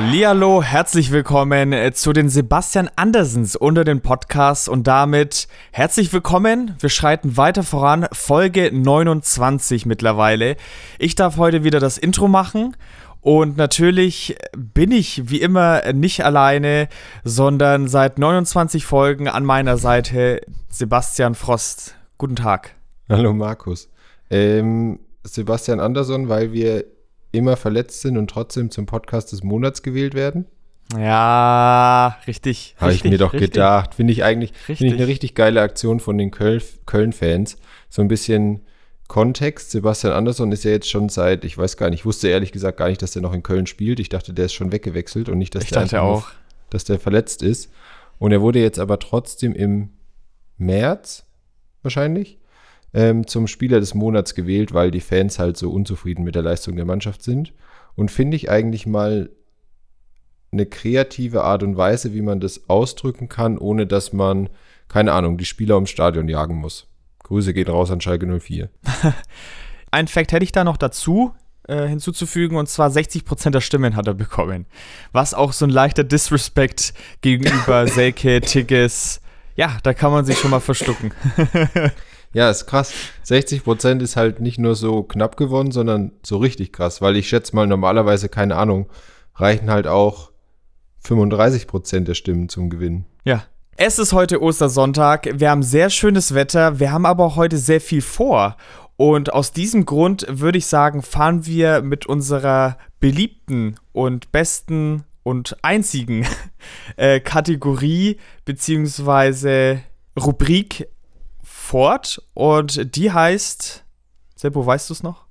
Hallihallo, herzlich willkommen äh, zu den Sebastian Andersens unter den Podcasts und damit herzlich willkommen. Wir schreiten weiter voran, Folge 29 mittlerweile. Ich darf heute wieder das Intro machen und natürlich bin ich wie immer nicht alleine, sondern seit 29 Folgen an meiner Seite Sebastian Frost. Guten Tag. Hallo Markus. Ähm, Sebastian Andersson, weil wir immer verletzt sind und trotzdem zum Podcast des Monats gewählt werden? Ja, richtig. Habe ich mir doch richtig. gedacht. Finde ich eigentlich find ich eine richtig geile Aktion von den Köln-Fans. So ein bisschen Kontext. Sebastian Andersson ist ja jetzt schon seit, ich weiß gar nicht, ich wusste ehrlich gesagt gar nicht, dass der noch in Köln spielt. Ich dachte, der ist schon weggewechselt und nicht, dass ich der dachte auch. dass der verletzt ist. Und er wurde jetzt aber trotzdem im März wahrscheinlich ähm, zum Spieler des Monats gewählt, weil die Fans halt so unzufrieden mit der Leistung der Mannschaft sind. Und finde ich eigentlich mal eine kreative Art und Weise, wie man das ausdrücken kann, ohne dass man, keine Ahnung, die Spieler ums Stadion jagen muss. Grüße gehen raus an Schalke 04. Ein Fakt hätte ich da noch dazu äh, hinzuzufügen, und zwar 60% der Stimmen hat er bekommen. Was auch so ein leichter Disrespect gegenüber Selke, Tigges, ja, da kann man sich schon mal verstucken. Ja, ist krass. 60 Prozent ist halt nicht nur so knapp gewonnen, sondern so richtig krass, weil ich schätze mal normalerweise, keine Ahnung, reichen halt auch 35 Prozent der Stimmen zum Gewinn. Ja. Es ist heute Ostersonntag. Wir haben sehr schönes Wetter. Wir haben aber auch heute sehr viel vor. Und aus diesem Grund würde ich sagen, fahren wir mit unserer beliebten und besten und einzigen äh, Kategorie beziehungsweise Rubrik fort und die heißt, Seppo, weißt du es noch?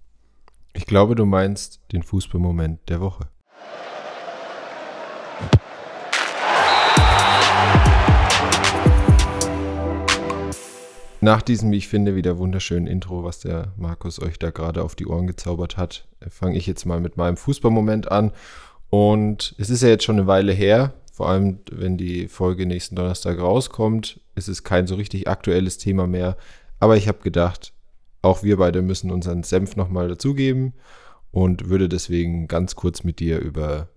Ich glaube, du meinst den Fußballmoment der Woche. Nach diesem, wie ich finde, wieder wunderschönen Intro, was der Markus euch da gerade auf die Ohren gezaubert hat, fange ich jetzt mal mit meinem Fußballmoment an. Und es ist ja jetzt schon eine Weile her, vor allem, wenn die Folge nächsten Donnerstag rauskommt, ist es kein so richtig aktuelles Thema mehr. Aber ich habe gedacht, auch wir beide müssen unseren Senf nochmal dazugeben und würde deswegen ganz kurz mit dir über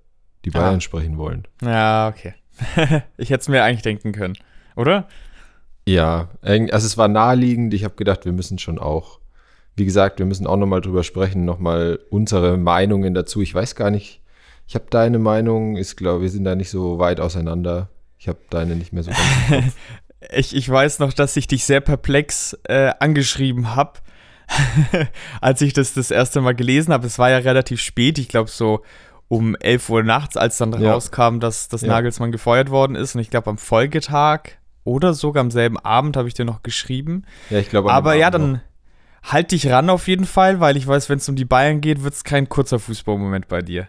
die Bayern ah. sprechen wollen. Ja, okay. ich hätte es mir eigentlich denken können, oder? Ja, also es war naheliegend. Ich habe gedacht, wir müssen schon auch, wie gesagt, wir müssen auch nochmal drüber sprechen, nochmal unsere Meinungen dazu. Ich weiß gar nicht, ich habe deine Meinung, ist glaube wir sind da nicht so weit auseinander. Ich habe deine nicht mehr so ganz ich, ich weiß noch, dass ich dich sehr perplex äh, angeschrieben habe, als ich das das erste Mal gelesen habe. Es war ja relativ spät, ich glaube so um 11 Uhr nachts, als dann ja. rauskam, dass, dass ja. Nagelsmann gefeuert worden ist. Und ich glaube am Folgetag oder sogar am selben Abend habe ich dir noch geschrieben. Ja, ich glaube. Aber ja, dann noch. halt dich ran auf jeden Fall, weil ich weiß, wenn es um die Bayern geht, wird es kein kurzer Fußballmoment bei dir.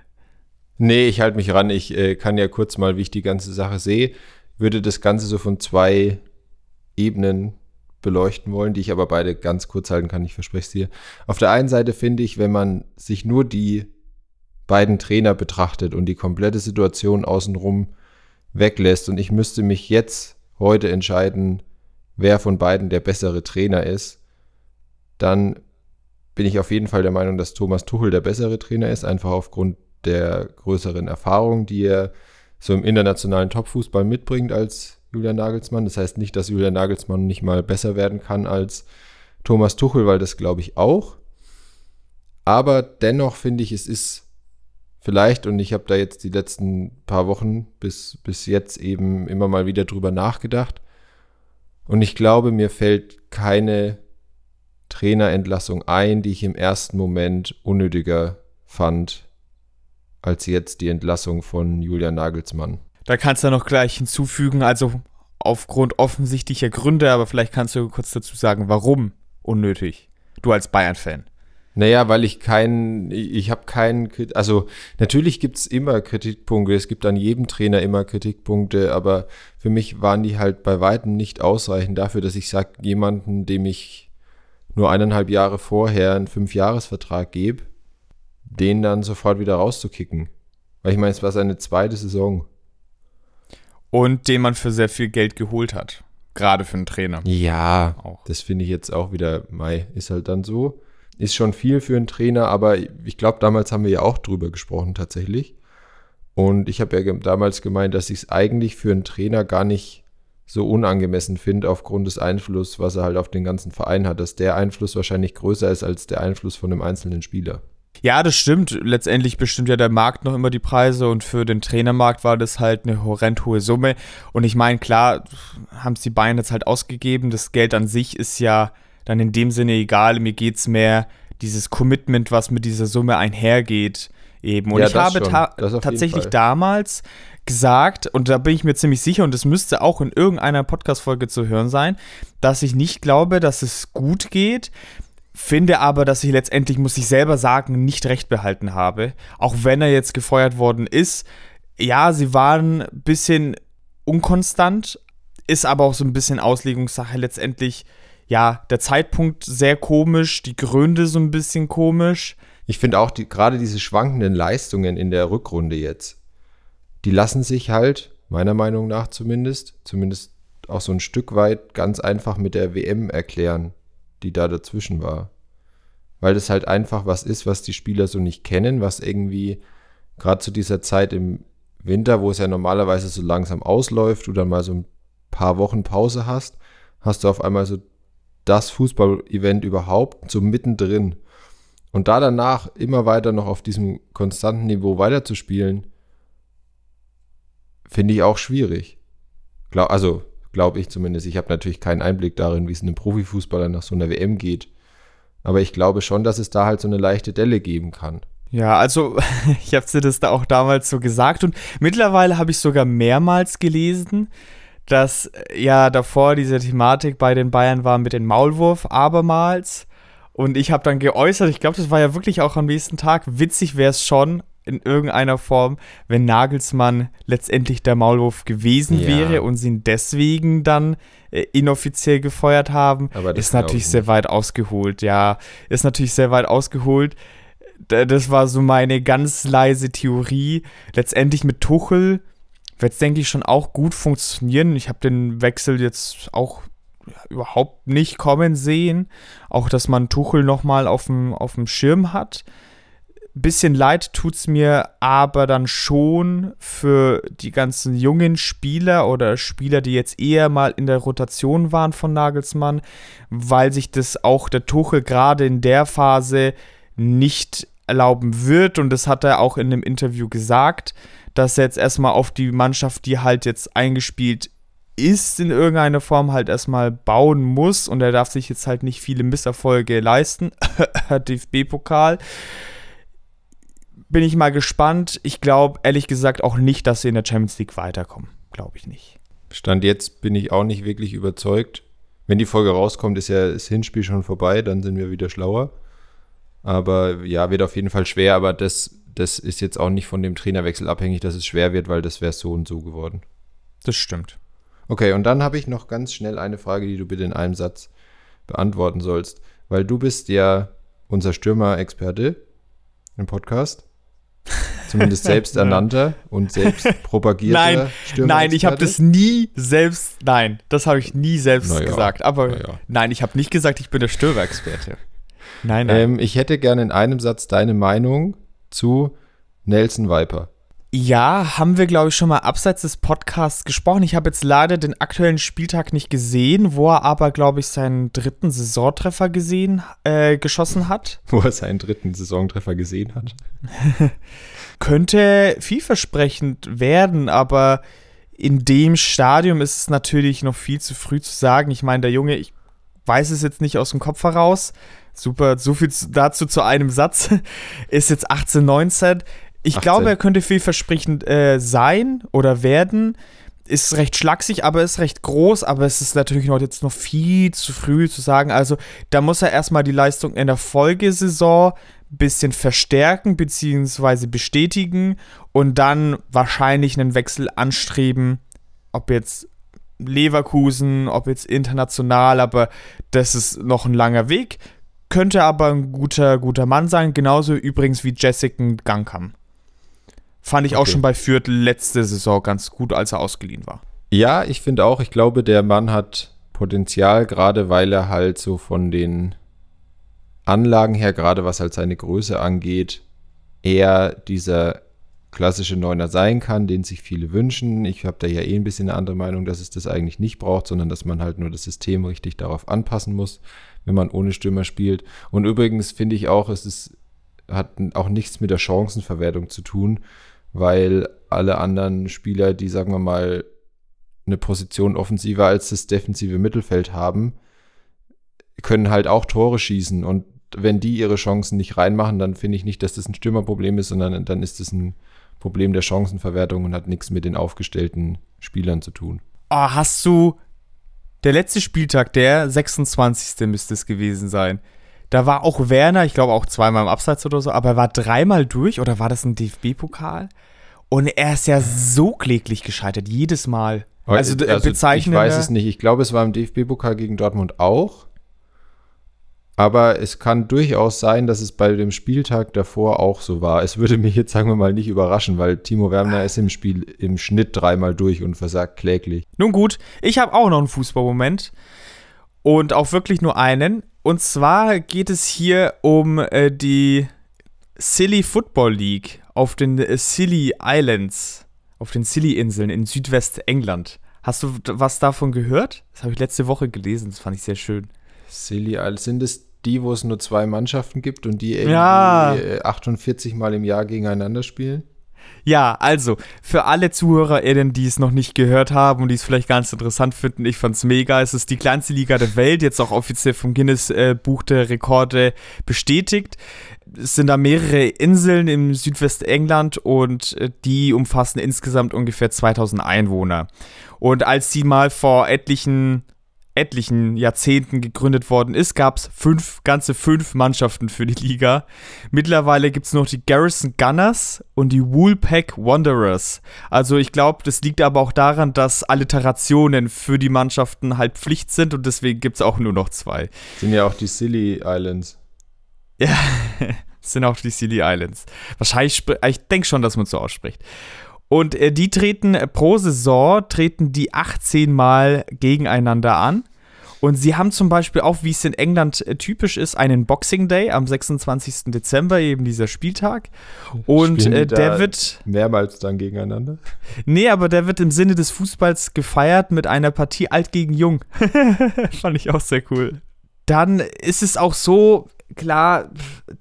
Nee, ich halte mich ran. Ich äh, kann ja kurz mal, wie ich die ganze Sache sehe, würde das Ganze so von zwei Ebenen beleuchten wollen, die ich aber beide ganz kurz halten kann. Ich verspreche es dir. Auf der einen Seite finde ich, wenn man sich nur die beiden Trainer betrachtet und die komplette Situation außenrum weglässt und ich müsste mich jetzt heute entscheiden, wer von beiden der bessere Trainer ist, dann bin ich auf jeden Fall der Meinung, dass Thomas Tuchel der bessere Trainer ist, einfach aufgrund der größeren Erfahrung, die er so im internationalen Topfußball mitbringt als Julian Nagelsmann. Das heißt nicht, dass Julian Nagelsmann nicht mal besser werden kann als Thomas Tuchel, weil das glaube ich auch. Aber dennoch finde ich, es ist vielleicht, und ich habe da jetzt die letzten paar Wochen bis, bis jetzt eben immer mal wieder drüber nachgedacht. Und ich glaube, mir fällt keine Trainerentlassung ein, die ich im ersten Moment unnötiger fand als jetzt die Entlassung von Julian Nagelsmann. Da kannst du noch gleich hinzufügen, also aufgrund offensichtlicher Gründe, aber vielleicht kannst du kurz dazu sagen, warum unnötig? Du als Bayern-Fan. Naja, weil ich keinen, ich habe keinen, also natürlich gibt es immer Kritikpunkte, es gibt an jedem Trainer immer Kritikpunkte, aber für mich waren die halt bei weitem nicht ausreichend dafür, dass ich sage, jemanden, dem ich nur eineinhalb Jahre vorher einen Fünfjahresvertrag gebe, den dann sofort wieder rauszukicken. Weil ich meine, es war seine zweite Saison. Und den man für sehr viel Geld geholt hat. Gerade für einen Trainer. Ja, auch. das finde ich jetzt auch wieder, Mai, ist halt dann so. Ist schon viel für einen Trainer, aber ich glaube, damals haben wir ja auch drüber gesprochen tatsächlich. Und ich habe ja damals gemeint, dass ich es eigentlich für einen Trainer gar nicht so unangemessen finde, aufgrund des Einflusses, was er halt auf den ganzen Verein hat, dass der Einfluss wahrscheinlich größer ist als der Einfluss von einem einzelnen Spieler. Ja, das stimmt. Letztendlich bestimmt ja der Markt noch immer die Preise und für den Trainermarkt war das halt eine horrend hohe Summe. Und ich meine, klar, haben es die Bayern jetzt halt ausgegeben. Das Geld an sich ist ja dann in dem Sinne egal. Mir geht es mehr dieses Commitment, was mit dieser Summe einhergeht, eben. Und ja, ich habe ta tatsächlich damals gesagt, und da bin ich mir ziemlich sicher, und das müsste auch in irgendeiner Podcast-Folge zu hören sein, dass ich nicht glaube, dass es gut geht, finde aber, dass ich letztendlich, muss ich selber sagen, nicht recht behalten habe. Auch wenn er jetzt gefeuert worden ist. Ja, sie waren ein bisschen unkonstant, ist aber auch so ein bisschen Auslegungssache letztendlich. Ja, der Zeitpunkt sehr komisch, die Gründe so ein bisschen komisch. Ich finde auch die, gerade diese schwankenden Leistungen in der Rückrunde jetzt, die lassen sich halt, meiner Meinung nach zumindest, zumindest auch so ein Stück weit ganz einfach mit der WM erklären die da dazwischen war. Weil das halt einfach was ist, was die Spieler so nicht kennen, was irgendwie gerade zu dieser Zeit im Winter, wo es ja normalerweise so langsam ausläuft, du dann mal so ein paar Wochen Pause hast, hast du auf einmal so das Fußball-Event überhaupt so mittendrin. Und da danach immer weiter noch auf diesem konstanten Niveau weiterzuspielen, finde ich auch schwierig. Also glaube ich zumindest. Ich habe natürlich keinen Einblick darin, wie es einem Profifußballer nach so einer WM geht. Aber ich glaube schon, dass es da halt so eine leichte Delle geben kann. Ja, also ich habe dir das da auch damals so gesagt und mittlerweile habe ich sogar mehrmals gelesen, dass äh, ja davor diese Thematik bei den Bayern war mit dem Maulwurf abermals. Und ich habe dann geäußert, ich glaube, das war ja wirklich auch am nächsten Tag, witzig wäre es schon, in irgendeiner Form, wenn Nagelsmann letztendlich der Maulwurf gewesen ja. wäre und sie ihn deswegen dann äh, inoffiziell gefeuert haben, ist natürlich sehr weit ausgeholt. Ja, ist natürlich sehr weit ausgeholt. Das war so meine ganz leise Theorie. Letztendlich mit Tuchel wird es, denke ich, schon auch gut funktionieren. Ich habe den Wechsel jetzt auch überhaupt nicht kommen sehen. Auch, dass man Tuchel nochmal auf dem Schirm hat bisschen leid tut es mir aber dann schon für die ganzen jungen Spieler oder Spieler, die jetzt eher mal in der Rotation waren von Nagelsmann, weil sich das auch der Tuchel gerade in der Phase nicht erlauben wird. Und das hat er auch in einem Interview gesagt, dass er jetzt erstmal auf die Mannschaft, die halt jetzt eingespielt ist, in irgendeiner Form halt erstmal bauen muss. Und er darf sich jetzt halt nicht viele Misserfolge leisten. DFB-Pokal bin ich mal gespannt. Ich glaube ehrlich gesagt auch nicht, dass sie in der Champions League weiterkommen. Glaube ich nicht. Stand jetzt bin ich auch nicht wirklich überzeugt. Wenn die Folge rauskommt, ist ja das Hinspiel schon vorbei, dann sind wir wieder schlauer. Aber ja, wird auf jeden Fall schwer, aber das, das ist jetzt auch nicht von dem Trainerwechsel abhängig, dass es schwer wird, weil das wäre so und so geworden. Das stimmt. Okay, und dann habe ich noch ganz schnell eine Frage, die du bitte in einem Satz beantworten sollst, weil du bist ja unser Stürmer-Experte im Podcast. Zumindest selbsternannter und selbst propagierter Nein, nein, ich habe das nie selbst, nein, das habe ich nie selbst naja, gesagt. Aber naja. nein, ich habe nicht gesagt, ich bin der Störerexperte. Nein, nein. Ähm, ich hätte gerne in einem Satz deine Meinung zu Nelson Viper. Ja, haben wir, glaube ich, schon mal abseits des Podcasts gesprochen. Ich habe jetzt leider den aktuellen Spieltag nicht gesehen, wo er aber, glaube ich, seinen dritten Saisontreffer gesehen, äh, geschossen hat. Wo er seinen dritten Saisontreffer gesehen hat. Könnte vielversprechend werden, aber in dem Stadium ist es natürlich noch viel zu früh zu sagen. Ich meine, der Junge, ich weiß es jetzt nicht aus dem Kopf heraus. Super, so viel dazu zu einem Satz. ist jetzt 18, 19 ich 18. glaube, er könnte vielversprechend äh, sein oder werden. Ist recht schlaksig, aber ist recht groß, aber es ist natürlich noch jetzt noch viel zu früh zu sagen. Also, da muss er erstmal die Leistung in der Folgesaison ein bisschen verstärken bzw. bestätigen und dann wahrscheinlich einen Wechsel anstreben, ob jetzt Leverkusen, ob jetzt international, aber das ist noch ein langer Weg. Könnte aber ein guter, guter Mann sein, genauso übrigens wie Jessica Gangkam. Fand ich okay. auch schon bei Fürth letzte Saison ganz gut, als er ausgeliehen war. Ja, ich finde auch, ich glaube, der Mann hat Potenzial, gerade weil er halt so von den Anlagen her, gerade was halt seine Größe angeht, eher dieser klassische Neuner sein kann, den sich viele wünschen. Ich habe da ja eh ein bisschen eine andere Meinung, dass es das eigentlich nicht braucht, sondern dass man halt nur das System richtig darauf anpassen muss, wenn man ohne Stürmer spielt. Und übrigens finde ich auch, es ist, hat auch nichts mit der Chancenverwertung zu tun, weil alle anderen Spieler, die, sagen wir mal, eine Position offensiver als das defensive Mittelfeld haben, können halt auch Tore schießen. Und wenn die ihre Chancen nicht reinmachen, dann finde ich nicht, dass das ein Stürmerproblem ist, sondern dann ist es ein Problem der Chancenverwertung und hat nichts mit den aufgestellten Spielern zu tun. Oh, hast du der letzte Spieltag, der 26. müsste es gewesen sein. Da war auch Werner, ich glaube auch zweimal im Abseits oder so, aber er war dreimal durch oder war das ein DFB-Pokal? Und er ist ja so kläglich gescheitert, jedes Mal. Also, also. Ich weiß es nicht. Ich glaube, es war im DFB-Pokal gegen Dortmund auch. Aber es kann durchaus sein, dass es bei dem Spieltag davor auch so war. Es würde mich jetzt, sagen wir mal, nicht überraschen, weil Timo Werner ist im Spiel im Schnitt dreimal durch und versagt kläglich. Nun gut, ich habe auch noch einen Fußballmoment. Und auch wirklich nur einen. Und zwar geht es hier um äh, die Silly Football League auf den äh, Silly Islands, auf den Silly-Inseln in Südwestengland. Hast du was davon gehört? Das habe ich letzte Woche gelesen, das fand ich sehr schön. Silly Islands, sind es die, wo es nur zwei Mannschaften gibt und die irgendwie ja. 48 Mal im Jahr gegeneinander spielen? Ja, also für alle ZuhörerInnen, die es noch nicht gehört haben und die es vielleicht ganz interessant finden, ich fand's mega. Es ist die kleinste Liga der Welt, jetzt auch offiziell vom Guinness äh, der Rekorde bestätigt. Es sind da mehrere Inseln im Südwestengland und äh, die umfassen insgesamt ungefähr 2000 Einwohner. Und als sie mal vor etlichen etlichen Jahrzehnten gegründet worden ist, gab es fünf, ganze fünf Mannschaften für die Liga. Mittlerweile gibt es noch die Garrison Gunners und die Woolpack Wanderers. Also ich glaube, das liegt aber auch daran, dass Alliterationen für die Mannschaften halt Pflicht sind und deswegen gibt es auch nur noch zwei. Sind ja auch die Silly Islands. Ja, sind auch die Silly Islands. Wahrscheinlich, ich denke schon, dass man so ausspricht. Und äh, die treten äh, pro Saison, treten die 18 Mal gegeneinander an. Und sie haben zum Beispiel auch, wie es in England äh, typisch ist, einen Boxing Day am 26. Dezember, eben dieser Spieltag. Und äh, der wird. Mehrmals dann gegeneinander? Nee, aber der wird im Sinne des Fußballs gefeiert mit einer Partie alt gegen jung. Fand ich auch sehr cool. Dann ist es auch so, klar,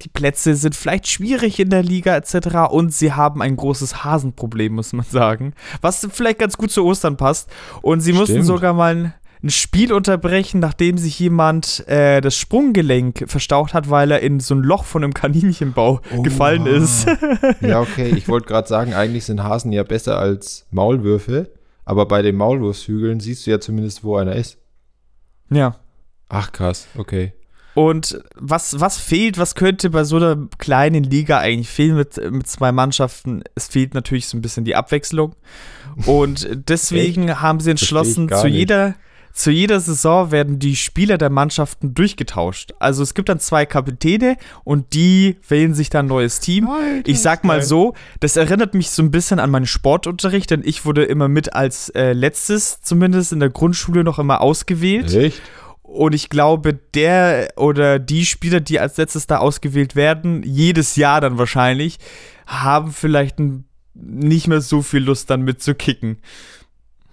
die Plätze sind vielleicht schwierig in der Liga etc. Und sie haben ein großes Hasenproblem, muss man sagen. Was vielleicht ganz gut zu Ostern passt. Und sie Stimmt. mussten sogar mal ein Spiel unterbrechen, nachdem sich jemand äh, das Sprunggelenk verstaucht hat, weil er in so ein Loch von einem Kaninchenbau oh, gefallen ist. ja, okay. Ich wollte gerade sagen, eigentlich sind Hasen ja besser als Maulwürfe. Aber bei den Maulwurfshügeln siehst du ja zumindest, wo einer ist. Ja. Ach krass, okay. Und was, was fehlt, was könnte bei so einer kleinen Liga eigentlich fehlen mit, mit zwei Mannschaften? Es fehlt natürlich so ein bisschen die Abwechslung. Und deswegen haben sie entschlossen, zu jeder, zu jeder Saison werden die Spieler der Mannschaften durchgetauscht. Also es gibt dann zwei Kapitäne und die wählen sich dann ein neues Team. Alter, ich sag mal so, das erinnert mich so ein bisschen an meinen Sportunterricht, denn ich wurde immer mit als äh, letztes, zumindest in der Grundschule, noch immer ausgewählt. Echt? Und ich glaube, der oder die Spieler, die als letztes da ausgewählt werden, jedes Jahr dann wahrscheinlich, haben vielleicht nicht mehr so viel Lust dann mitzukicken.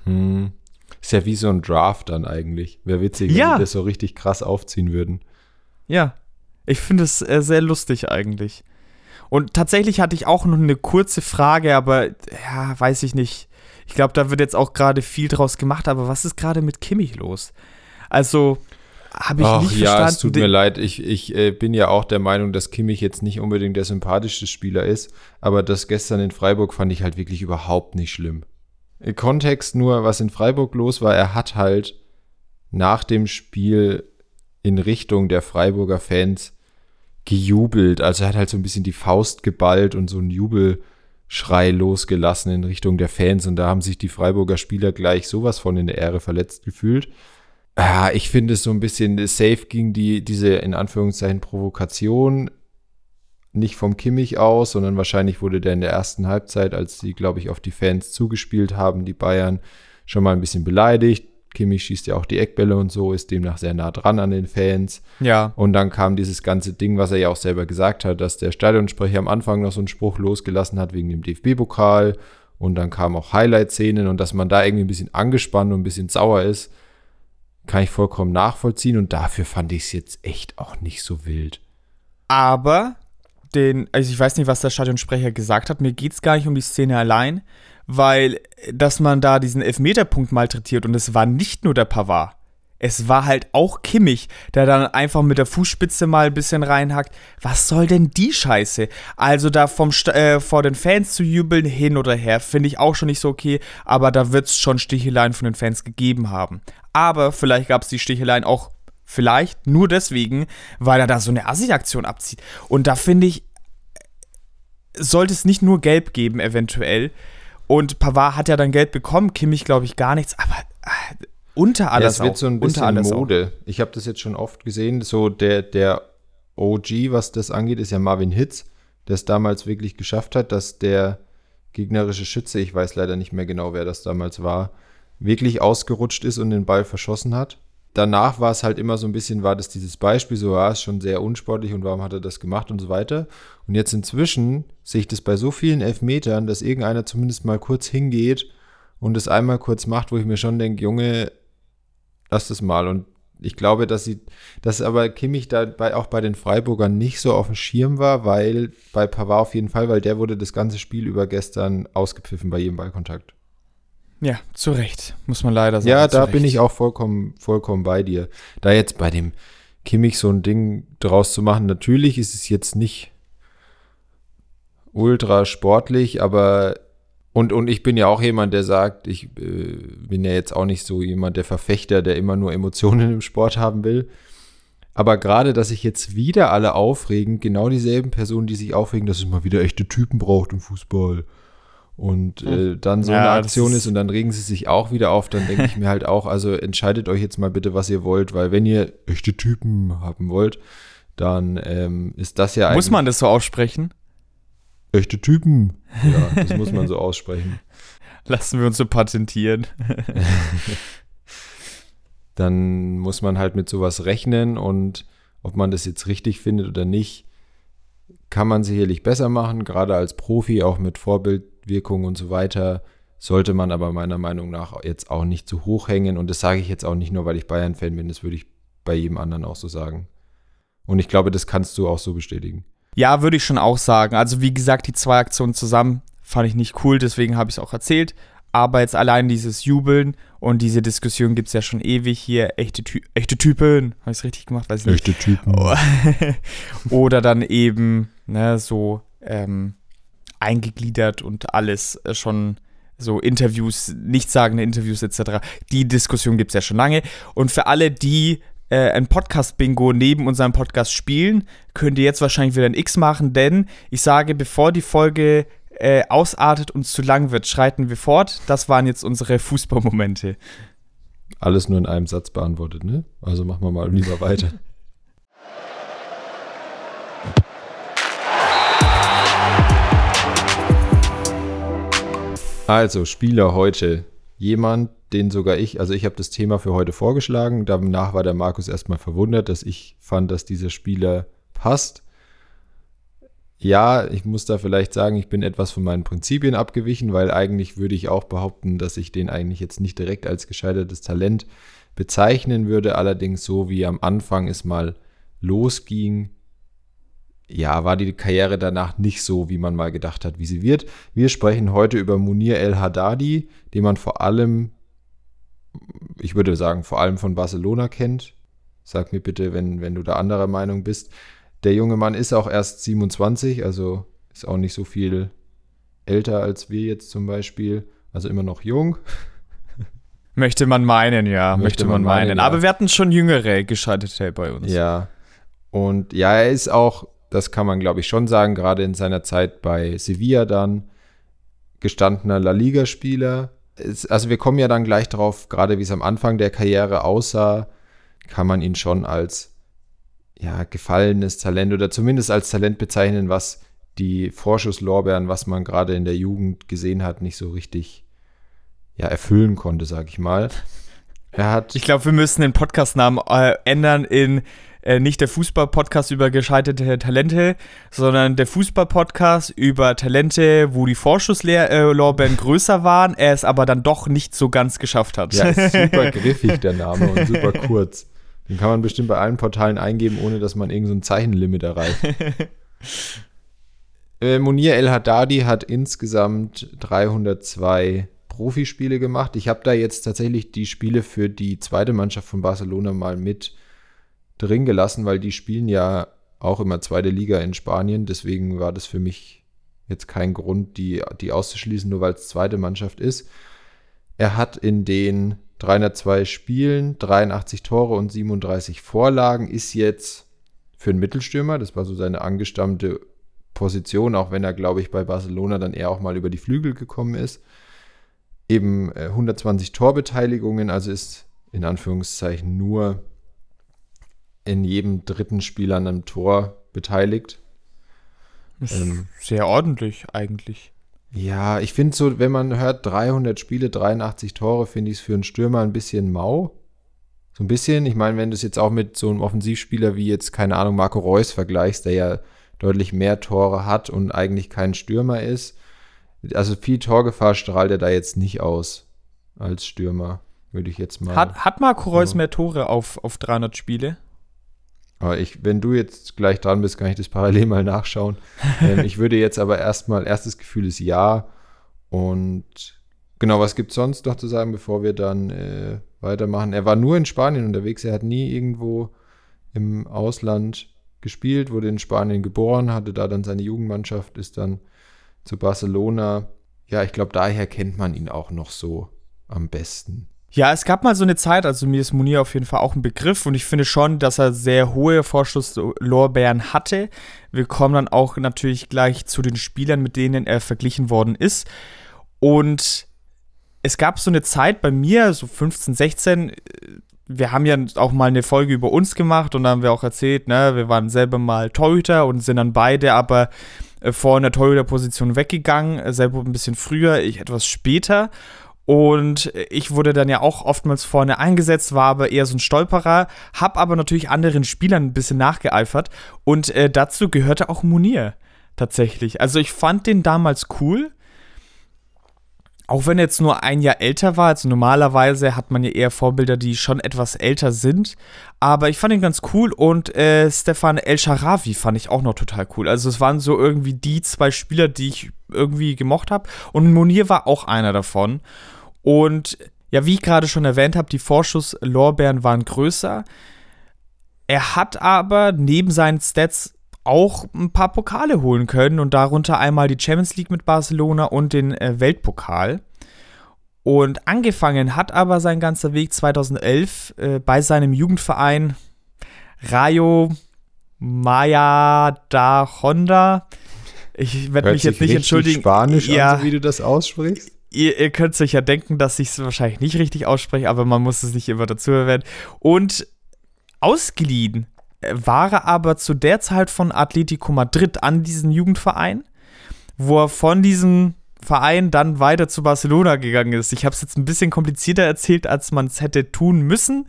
Hm. Ist ja wie so ein Draft dann eigentlich. Wäre witzig, ja. wenn die das so richtig krass aufziehen würden. Ja, ich finde es äh, sehr lustig eigentlich. Und tatsächlich hatte ich auch noch eine kurze Frage, aber ja, weiß ich nicht. Ich glaube, da wird jetzt auch gerade viel draus gemacht, aber was ist gerade mit Kimmich los? Also habe ich Ach, nicht ja, verstanden. Ja, es tut mir leid. Ich, ich äh, bin ja auch der Meinung, dass Kimmich jetzt nicht unbedingt der sympathischste Spieler ist, aber das gestern in Freiburg fand ich halt wirklich überhaupt nicht schlimm. Im Kontext nur, was in Freiburg los war, er hat halt nach dem Spiel in Richtung der Freiburger Fans gejubelt. Also er hat halt so ein bisschen die Faust geballt und so einen Jubelschrei losgelassen in Richtung der Fans und da haben sich die Freiburger Spieler gleich sowas von in der Ehre verletzt gefühlt. Ja, ich finde es so ein bisschen safe ging die, diese in Anführungszeichen Provokation nicht vom Kimmich aus, sondern wahrscheinlich wurde der in der ersten Halbzeit, als sie, glaube ich, auf die Fans zugespielt haben, die Bayern, schon mal ein bisschen beleidigt. Kimmich schießt ja auch die Eckbälle und so, ist demnach sehr nah dran an den Fans. Ja. Und dann kam dieses ganze Ding, was er ja auch selber gesagt hat, dass der Stadionsprecher am Anfang noch so einen Spruch losgelassen hat wegen dem DFB-Pokal. Und dann kamen auch Highlight-Szenen und dass man da irgendwie ein bisschen angespannt und ein bisschen sauer ist, kann ich vollkommen nachvollziehen. Und dafür fand ich es jetzt echt auch nicht so wild. Aber den, also ich weiß nicht, was der Stadionsprecher gesagt hat, mir geht es gar nicht um die Szene allein, weil, dass man da diesen Elfmeterpunkt malträtiert und es war nicht nur der Pavard. Es war halt auch Kimmich, der dann einfach mit der Fußspitze mal ein bisschen reinhackt. Was soll denn die Scheiße? Also da vom äh, vor den Fans zu jubeln, hin oder her, finde ich auch schon nicht so okay. Aber da wird es schon Sticheleien von den Fans gegeben haben. Aber vielleicht gab es die Sticheleien auch vielleicht nur deswegen, weil er da so eine Assi-Aktion abzieht. Und da finde ich, sollte es nicht nur Gelb geben, eventuell. Und Pavard hat ja dann Geld bekommen, Kimmich glaube ich gar nichts, aber äh, unter alles ja, es wird so ein bisschen Mode. Auch. Ich habe das jetzt schon oft gesehen. So der, der OG, was das angeht, ist ja Marvin Hitz, der es damals wirklich geschafft hat, dass der gegnerische Schütze, ich weiß leider nicht mehr genau, wer das damals war, wirklich ausgerutscht ist und den Ball verschossen hat danach war es halt immer so ein bisschen, war das dieses Beispiel, so, ja, ist schon sehr unsportlich und warum hat er das gemacht und so weiter. Und jetzt inzwischen sehe ich das bei so vielen Elfmetern, dass irgendeiner zumindest mal kurz hingeht und es einmal kurz macht, wo ich mir schon denke, Junge, lass das mal. Und ich glaube, dass sie, dass aber Kimmich da bei, auch bei den Freiburgern nicht so auf dem Schirm war, weil bei Pavard auf jeden Fall, weil der wurde das ganze Spiel über gestern ausgepfiffen bei jedem Ballkontakt. Ja, zu Recht, muss man leider sagen. Ja, da bin ich auch vollkommen, vollkommen bei dir. Da jetzt bei dem Kimmich so ein Ding draus zu machen, natürlich ist es jetzt nicht ultra sportlich, aber und, und ich bin ja auch jemand, der sagt, ich äh, bin ja jetzt auch nicht so jemand, der Verfechter, der immer nur Emotionen im Sport haben will. Aber gerade, dass sich jetzt wieder alle aufregen, genau dieselben Personen, die sich aufregen, dass es mal wieder echte Typen braucht im Fußball und hm. äh, dann so ja, eine Aktion ist, ist und dann regen sie sich auch wieder auf, dann denke ich mir halt auch, also entscheidet euch jetzt mal bitte, was ihr wollt, weil wenn ihr echte Typen haben wollt, dann ähm, ist das ja eigentlich. Muss man das so aussprechen? Echte Typen. Ja, das muss man so aussprechen. Lassen wir uns so patentieren. dann muss man halt mit sowas rechnen und ob man das jetzt richtig findet oder nicht, kann man sicherlich besser machen, gerade als Profi, auch mit Vorbildwirkung und so weiter. Sollte man aber meiner Meinung nach jetzt auch nicht zu hoch hängen. Und das sage ich jetzt auch nicht nur, weil ich Bayern-Fan bin, das würde ich bei jedem anderen auch so sagen. Und ich glaube, das kannst du auch so bestätigen. Ja, würde ich schon auch sagen. Also wie gesagt, die zwei Aktionen zusammen fand ich nicht cool, deswegen habe ich es auch erzählt. Aber jetzt allein dieses Jubeln und diese Diskussion gibt es ja schon ewig hier. Echte, Ty echte Typen. Habe ich es richtig gemacht? Weiß ich echte nicht. Typen. Oder dann eben ne, so ähm, eingegliedert und alles äh, schon so Interviews, nichtssagende Interviews etc. Die Diskussion gibt es ja schon lange. Und für alle, die äh, ein Podcast-Bingo neben unserem Podcast spielen, könnt ihr jetzt wahrscheinlich wieder ein X machen, denn ich sage, bevor die Folge äh, ausartet und zu lang wird, schreiten wir fort. Das waren jetzt unsere Fußballmomente. Alles nur in einem Satz beantwortet, ne? Also machen wir mal lieber weiter. Also, Spieler heute. Jemand, den sogar ich, also ich habe das Thema für heute vorgeschlagen. Danach war der Markus erstmal verwundert, dass ich fand, dass dieser Spieler passt ja, ich muss da vielleicht sagen, ich bin etwas von meinen Prinzipien abgewichen, weil eigentlich würde ich auch behaupten, dass ich den eigentlich jetzt nicht direkt als gescheitertes Talent bezeichnen würde. Allerdings so wie am Anfang es mal losging, ja, war die Karriere danach nicht so, wie man mal gedacht hat, wie sie wird. Wir sprechen heute über Munir El Haddadi, den man vor allem, ich würde sagen, vor allem von Barcelona kennt. Sag mir bitte, wenn, wenn du da anderer Meinung bist. Der junge Mann ist auch erst 27, also ist auch nicht so viel älter als wir jetzt zum Beispiel. Also immer noch jung. Möchte man meinen, ja. Möchte, möchte man, man, meinen. Ja. Aber wir hatten schon jüngere Gescheiterte bei uns. Ja. Und ja, er ist auch, das kann man glaube ich schon sagen, gerade in seiner Zeit bei Sevilla dann gestandener La Liga-Spieler. Also wir kommen ja dann gleich drauf, gerade wie es am Anfang der Karriere aussah, kann man ihn schon als ja, gefallenes Talent oder zumindest als Talent bezeichnen, was die Vorschusslorbeeren, was man gerade in der Jugend gesehen hat, nicht so richtig ja, erfüllen konnte, sag ich mal. Er hat. Ich glaube, wir müssen den Podcastnamen äh, ändern in äh, nicht der Fußball-Podcast über gescheiterte Talente, sondern der Fußball-Podcast über Talente, wo die Vorschusslorbeeren äh, größer waren, er es aber dann doch nicht so ganz geschafft hat. Ja, ist super griffig der Name und super kurz. Den kann man bestimmt bei allen Portalen eingeben, ohne dass man irgendein so Zeichenlimit erreicht. äh, Munir El Haddadi hat insgesamt 302 Profispiele gemacht. Ich habe da jetzt tatsächlich die Spiele für die zweite Mannschaft von Barcelona mal mit drin gelassen, weil die spielen ja auch immer zweite Liga in Spanien. Deswegen war das für mich jetzt kein Grund, die, die auszuschließen, nur weil es zweite Mannschaft ist. Er hat in den 302 Spielen 83 Tore und 37 Vorlagen, ist jetzt für einen Mittelstürmer, das war so seine angestammte Position, auch wenn er, glaube ich, bei Barcelona dann eher auch mal über die Flügel gekommen ist. Eben 120 äh, Torbeteiligungen, also ist in Anführungszeichen nur in jedem dritten Spiel an einem Tor beteiligt. Ähm, sehr ordentlich eigentlich. Ja, ich finde so, wenn man hört 300 Spiele, 83 Tore, finde ich es für einen Stürmer ein bisschen mau. So ein bisschen. Ich meine, wenn du es jetzt auch mit so einem Offensivspieler wie jetzt, keine Ahnung, Marco Reus vergleichst, der ja deutlich mehr Tore hat und eigentlich kein Stürmer ist. Also viel Torgefahr strahlt er da jetzt nicht aus als Stürmer, würde ich jetzt mal. Hat, hat Marco Reus mehr Tore auf, auf 300 Spiele? Aber ich, wenn du jetzt gleich dran bist, kann ich das parallel mal nachschauen. ähm, ich würde jetzt aber erstmal, erstes Gefühl ist ja. Und genau, was gibt es sonst noch zu sagen, bevor wir dann äh, weitermachen? Er war nur in Spanien unterwegs, er hat nie irgendwo im Ausland gespielt, wurde in Spanien geboren, hatte da dann seine Jugendmannschaft, ist dann zu Barcelona. Ja, ich glaube, daher kennt man ihn auch noch so am besten. Ja, es gab mal so eine Zeit, also mir ist Munir auf jeden Fall auch ein Begriff und ich finde schon, dass er sehr hohe Vorschusslorbeeren hatte. Wir kommen dann auch natürlich gleich zu den Spielern, mit denen er verglichen worden ist. Und es gab so eine Zeit bei mir, so 15, 16, wir haben ja auch mal eine Folge über uns gemacht und da haben wir auch erzählt, ne, wir waren selber mal Torhüter und sind dann beide aber äh, vor einer Torhüterposition weggegangen, äh, selber ein bisschen früher, ich etwas später. Und ich wurde dann ja auch oftmals vorne eingesetzt, war aber eher so ein Stolperer, hab aber natürlich anderen Spielern ein bisschen nachgeeifert. Und äh, dazu gehörte auch Munir tatsächlich. Also ich fand den damals cool. Auch wenn er jetzt nur ein Jahr älter war, also normalerweise hat man ja eher Vorbilder, die schon etwas älter sind. Aber ich fand ihn ganz cool und äh, Stefan El Sharawi fand ich auch noch total cool. Also es waren so irgendwie die zwei Spieler, die ich irgendwie gemocht habe. Und Munir war auch einer davon. Und ja, wie ich gerade schon erwähnt habe, die Vorschusslorbeeren waren größer. Er hat aber neben seinen Stats auch ein paar Pokale holen können und darunter einmal die Champions League mit Barcelona und den äh, Weltpokal. Und angefangen hat aber sein ganzer Weg 2011 äh, bei seinem Jugendverein Rayo Maya da Honda. Ich werde mich jetzt nicht entschuldigen. Spanisch ja, an, so wie du das aussprichst ihr, ihr könnt euch ja denken, dass ich es wahrscheinlich nicht richtig ausspreche, aber man muss es nicht immer dazu erwähnen. Und ausgeliehen äh, war er aber zu der Zeit von Atletico Madrid an diesen Jugendverein, wo er von diesem Verein dann weiter zu Barcelona gegangen ist. Ich habe es jetzt ein bisschen komplizierter erzählt, als man es hätte tun müssen.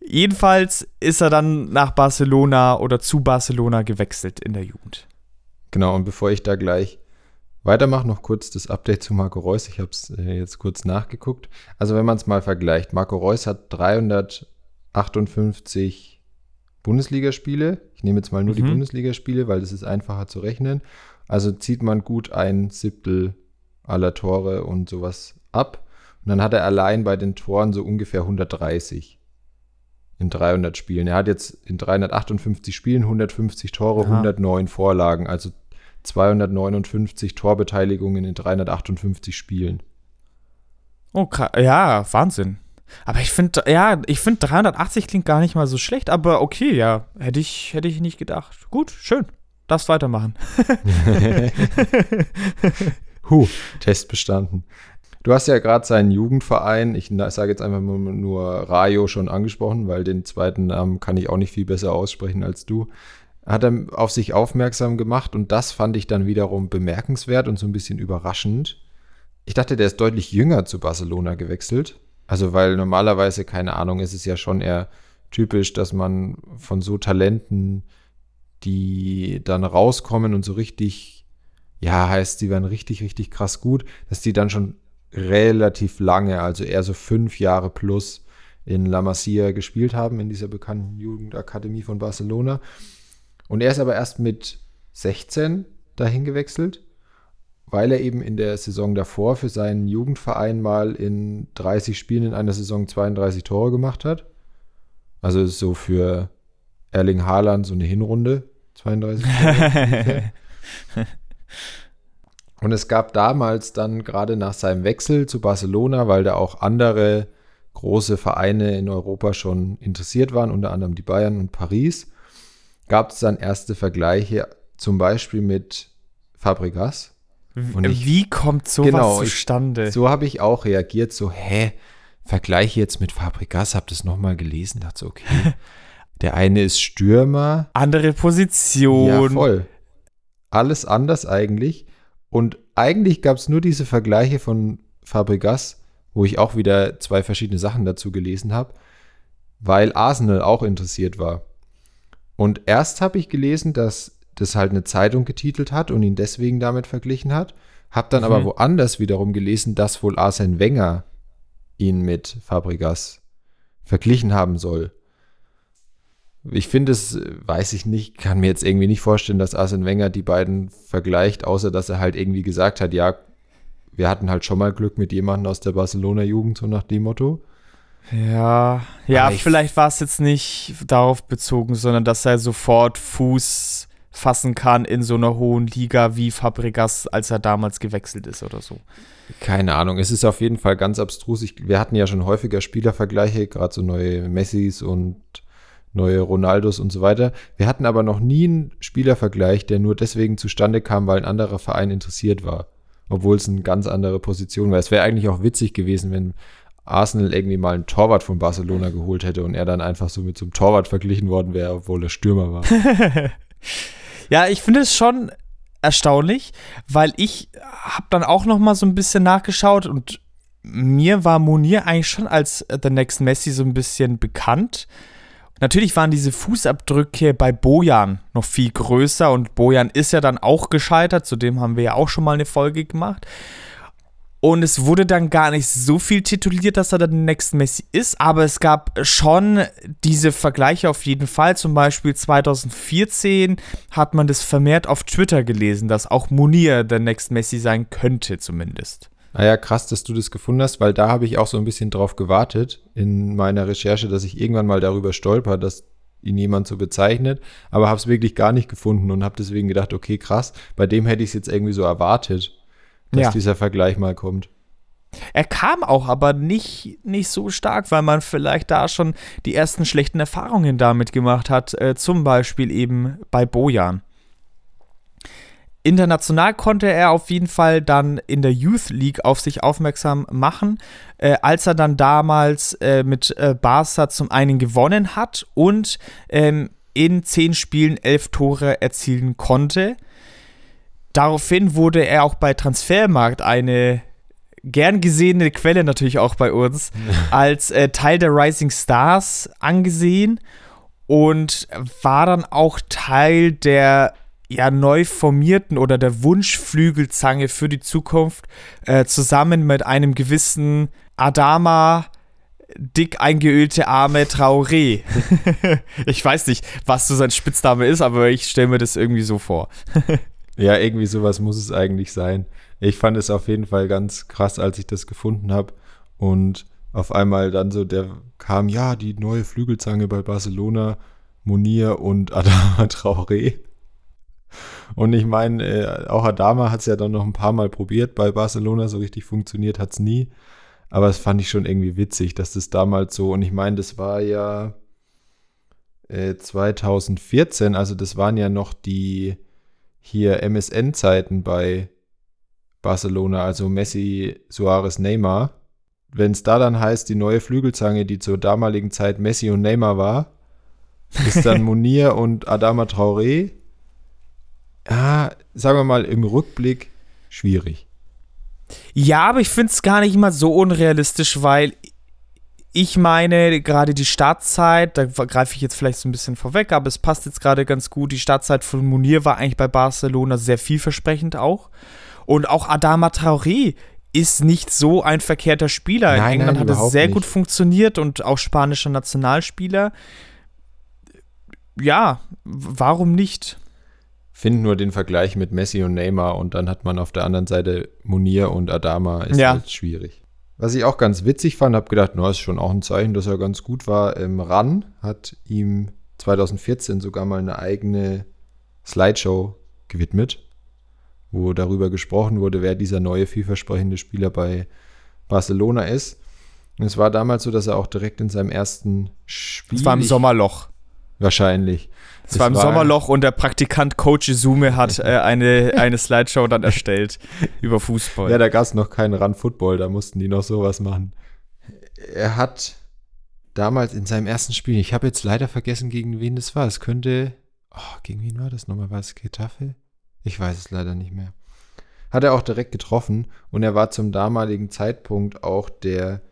Jedenfalls ist er dann nach Barcelona oder zu Barcelona gewechselt in der Jugend. Genau, und bevor ich da gleich Weitermache noch kurz das Update zu Marco Reus. Ich habe es äh, jetzt kurz nachgeguckt. Also wenn man es mal vergleicht, Marco Reus hat 358 Bundesligaspiele. Ich nehme jetzt mal nur mhm. die Bundesligaspiele, weil das ist einfacher zu rechnen. Also zieht man gut ein Siebtel aller Tore und sowas ab. Und dann hat er allein bei den Toren so ungefähr 130 in 300 Spielen. Er hat jetzt in 358 Spielen 150 Tore, Aha. 109 Vorlagen. Also 259 Torbeteiligungen in 358 Spielen. Oh, ja, Wahnsinn. Aber ich finde, ja, ich finde 380 klingt gar nicht mal so schlecht, aber okay, ja, hätte ich, hätte ich nicht gedacht. Gut, schön. Darfst weitermachen. huh, Test bestanden. Du hast ja gerade seinen Jugendverein, ich sage jetzt einfach nur Rayo schon angesprochen, weil den zweiten Namen kann ich auch nicht viel besser aussprechen als du hat er auf sich aufmerksam gemacht und das fand ich dann wiederum bemerkenswert und so ein bisschen überraschend. Ich dachte, der ist deutlich jünger zu Barcelona gewechselt. Also, weil normalerweise, keine Ahnung, ist es ja schon eher typisch, dass man von so Talenten, die dann rauskommen und so richtig, ja, heißt, die werden richtig, richtig krass gut, dass die dann schon relativ lange, also eher so fünf Jahre plus in La Masia gespielt haben, in dieser bekannten Jugendakademie von Barcelona. Und er ist aber erst mit 16 dahin gewechselt, weil er eben in der Saison davor für seinen Jugendverein mal in 30 Spielen in einer Saison 32 Tore gemacht hat. Also so für Erling Haaland so eine Hinrunde, 32 Tore. Und es gab damals dann gerade nach seinem Wechsel zu Barcelona, weil da auch andere große Vereine in Europa schon interessiert waren, unter anderem die Bayern und Paris, gab es dann erste Vergleiche, zum Beispiel mit Fabregas. Und ich, Wie kommt sowas genau, zustande? Ich, so habe ich auch reagiert, so, hä, Vergleiche jetzt mit Fabregas, habt ihr es nochmal gelesen, dachte so, okay. Der eine ist Stürmer. Andere Position. Ja, voll. Alles anders eigentlich. Und eigentlich gab es nur diese Vergleiche von Fabregas, wo ich auch wieder zwei verschiedene Sachen dazu gelesen habe, weil Arsenal auch interessiert war. Und erst habe ich gelesen, dass das halt eine Zeitung getitelt hat und ihn deswegen damit verglichen hat. Hab dann mhm. aber woanders wiederum gelesen, dass wohl Arsene Wenger ihn mit Fabregas verglichen haben soll. Ich finde es, weiß ich nicht, kann mir jetzt irgendwie nicht vorstellen, dass Arsene Wenger die beiden vergleicht, außer dass er halt irgendwie gesagt hat, ja, wir hatten halt schon mal Glück mit jemandem aus der Barcelona-Jugend, so nach dem Motto. Ja, ja, vielleicht war es jetzt nicht darauf bezogen, sondern dass er sofort Fuß fassen kann in so einer hohen Liga wie Fabregas, als er damals gewechselt ist oder so. Keine Ahnung, es ist auf jeden Fall ganz abstrus. Ich, wir hatten ja schon häufiger Spielervergleiche, gerade so neue Messis und neue Ronaldos und so weiter. Wir hatten aber noch nie einen Spielervergleich, der nur deswegen zustande kam, weil ein anderer Verein interessiert war. Obwohl es eine ganz andere Position war. Es wäre eigentlich auch witzig gewesen, wenn Arsenal irgendwie mal einen Torwart von Barcelona geholt hätte und er dann einfach so mit so Torwart verglichen worden wäre, obwohl er Stürmer war. ja, ich finde es schon erstaunlich, weil ich habe dann auch noch mal so ein bisschen nachgeschaut und mir war Monier eigentlich schon als The Next Messi so ein bisschen bekannt. Natürlich waren diese Fußabdrücke bei Bojan noch viel größer und Bojan ist ja dann auch gescheitert, zudem haben wir ja auch schon mal eine Folge gemacht. Und es wurde dann gar nicht so viel tituliert, dass er dann der Next Messi ist, aber es gab schon diese Vergleiche auf jeden Fall. Zum Beispiel 2014 hat man das vermehrt auf Twitter gelesen, dass auch Munir der Next Messi sein könnte, zumindest. Naja, krass, dass du das gefunden hast, weil da habe ich auch so ein bisschen drauf gewartet in meiner Recherche, dass ich irgendwann mal darüber stolper, dass ihn jemand so bezeichnet, aber habe es wirklich gar nicht gefunden und habe deswegen gedacht, okay, krass, bei dem hätte ich es jetzt irgendwie so erwartet, dass ja. dieser Vergleich mal kommt. Er kam auch, aber nicht, nicht so stark, weil man vielleicht da schon die ersten schlechten Erfahrungen damit gemacht hat, äh, zum Beispiel eben bei Bojan. International konnte er auf jeden Fall dann in der Youth League auf sich aufmerksam machen, äh, als er dann damals äh, mit äh, Barca zum einen gewonnen hat und ähm, in zehn Spielen elf Tore erzielen konnte. Daraufhin wurde er auch bei Transfermarkt eine gern gesehene Quelle natürlich auch bei uns als äh, Teil der Rising Stars angesehen und war dann auch Teil der ja neu formierten oder der Wunschflügelzange für die Zukunft äh, zusammen mit einem gewissen Adama dick eingeölte Arme Traoré. ich weiß nicht, was so sein Spitzname ist, aber ich stelle mir das irgendwie so vor. ja, irgendwie sowas muss es eigentlich sein. Ich fand es auf jeden Fall ganz krass, als ich das gefunden habe und auf einmal dann so der kam, ja, die neue Flügelzange bei Barcelona, Monir und Adama Traoré. Und ich meine, äh, auch Adama hat es ja dann noch ein paar Mal probiert bei Barcelona, so richtig funktioniert hat es nie. Aber es fand ich schon irgendwie witzig, dass das damals so, und ich meine, das war ja äh, 2014, also das waren ja noch die hier MSN-Zeiten bei Barcelona, also Messi, Suarez, Neymar. Wenn es da dann heißt, die neue Flügelzange, die zur damaligen Zeit Messi und Neymar war, ist dann Munir und Adama Traoré ja, sagen wir mal, im Rückblick schwierig. Ja, aber ich finde es gar nicht mal so unrealistisch, weil Ich meine gerade die Startzeit, da greife ich jetzt vielleicht so ein bisschen vorweg, aber es passt jetzt gerade ganz gut. Die Startzeit von Munir war eigentlich bei Barcelona sehr vielversprechend auch. Und auch Adama Traoré ist nicht so ein verkehrter Spieler. Nein, In England nein, hat es sehr überhaupt gut nicht. funktioniert und auch spanischer Nationalspieler. Ja, warum nicht? Find nur den Vergleich mit Messi und Neymar und dann hat man auf der anderen Seite Munir und Adama, ist Ja. halt schwierig. Was ich auch ganz witzig fand, habe gedacht, na, ist schon auch ein Zeichen, dass er ganz gut war. Ähm, Ran hat ihm 2014 sogar mal eine eigene Slideshow gewidmet, wo darüber gesprochen wurde, wer dieser neue vielversprechende Spieler bei Barcelona ist. Und es war damals so, dass er auch direkt in seinem ersten Spiel. Es war im Sommerloch. Wahrscheinlich. Es war im Sommerloch und der Praktikant Coach Izume hat äh, eine, eine Slideshow dann erstellt über Fußball. Ja, da gab es noch keinen Run Football, da mussten die noch sowas machen. Er hat damals in seinem ersten Spiel, ich habe jetzt leider vergessen, gegen wen das war. Es könnte, oh, gegen wen war das nochmal? War es Getafe? Ich weiß es leider nicht mehr. Hat er auch direkt getroffen und er war zum damaligen Zeitpunkt auch der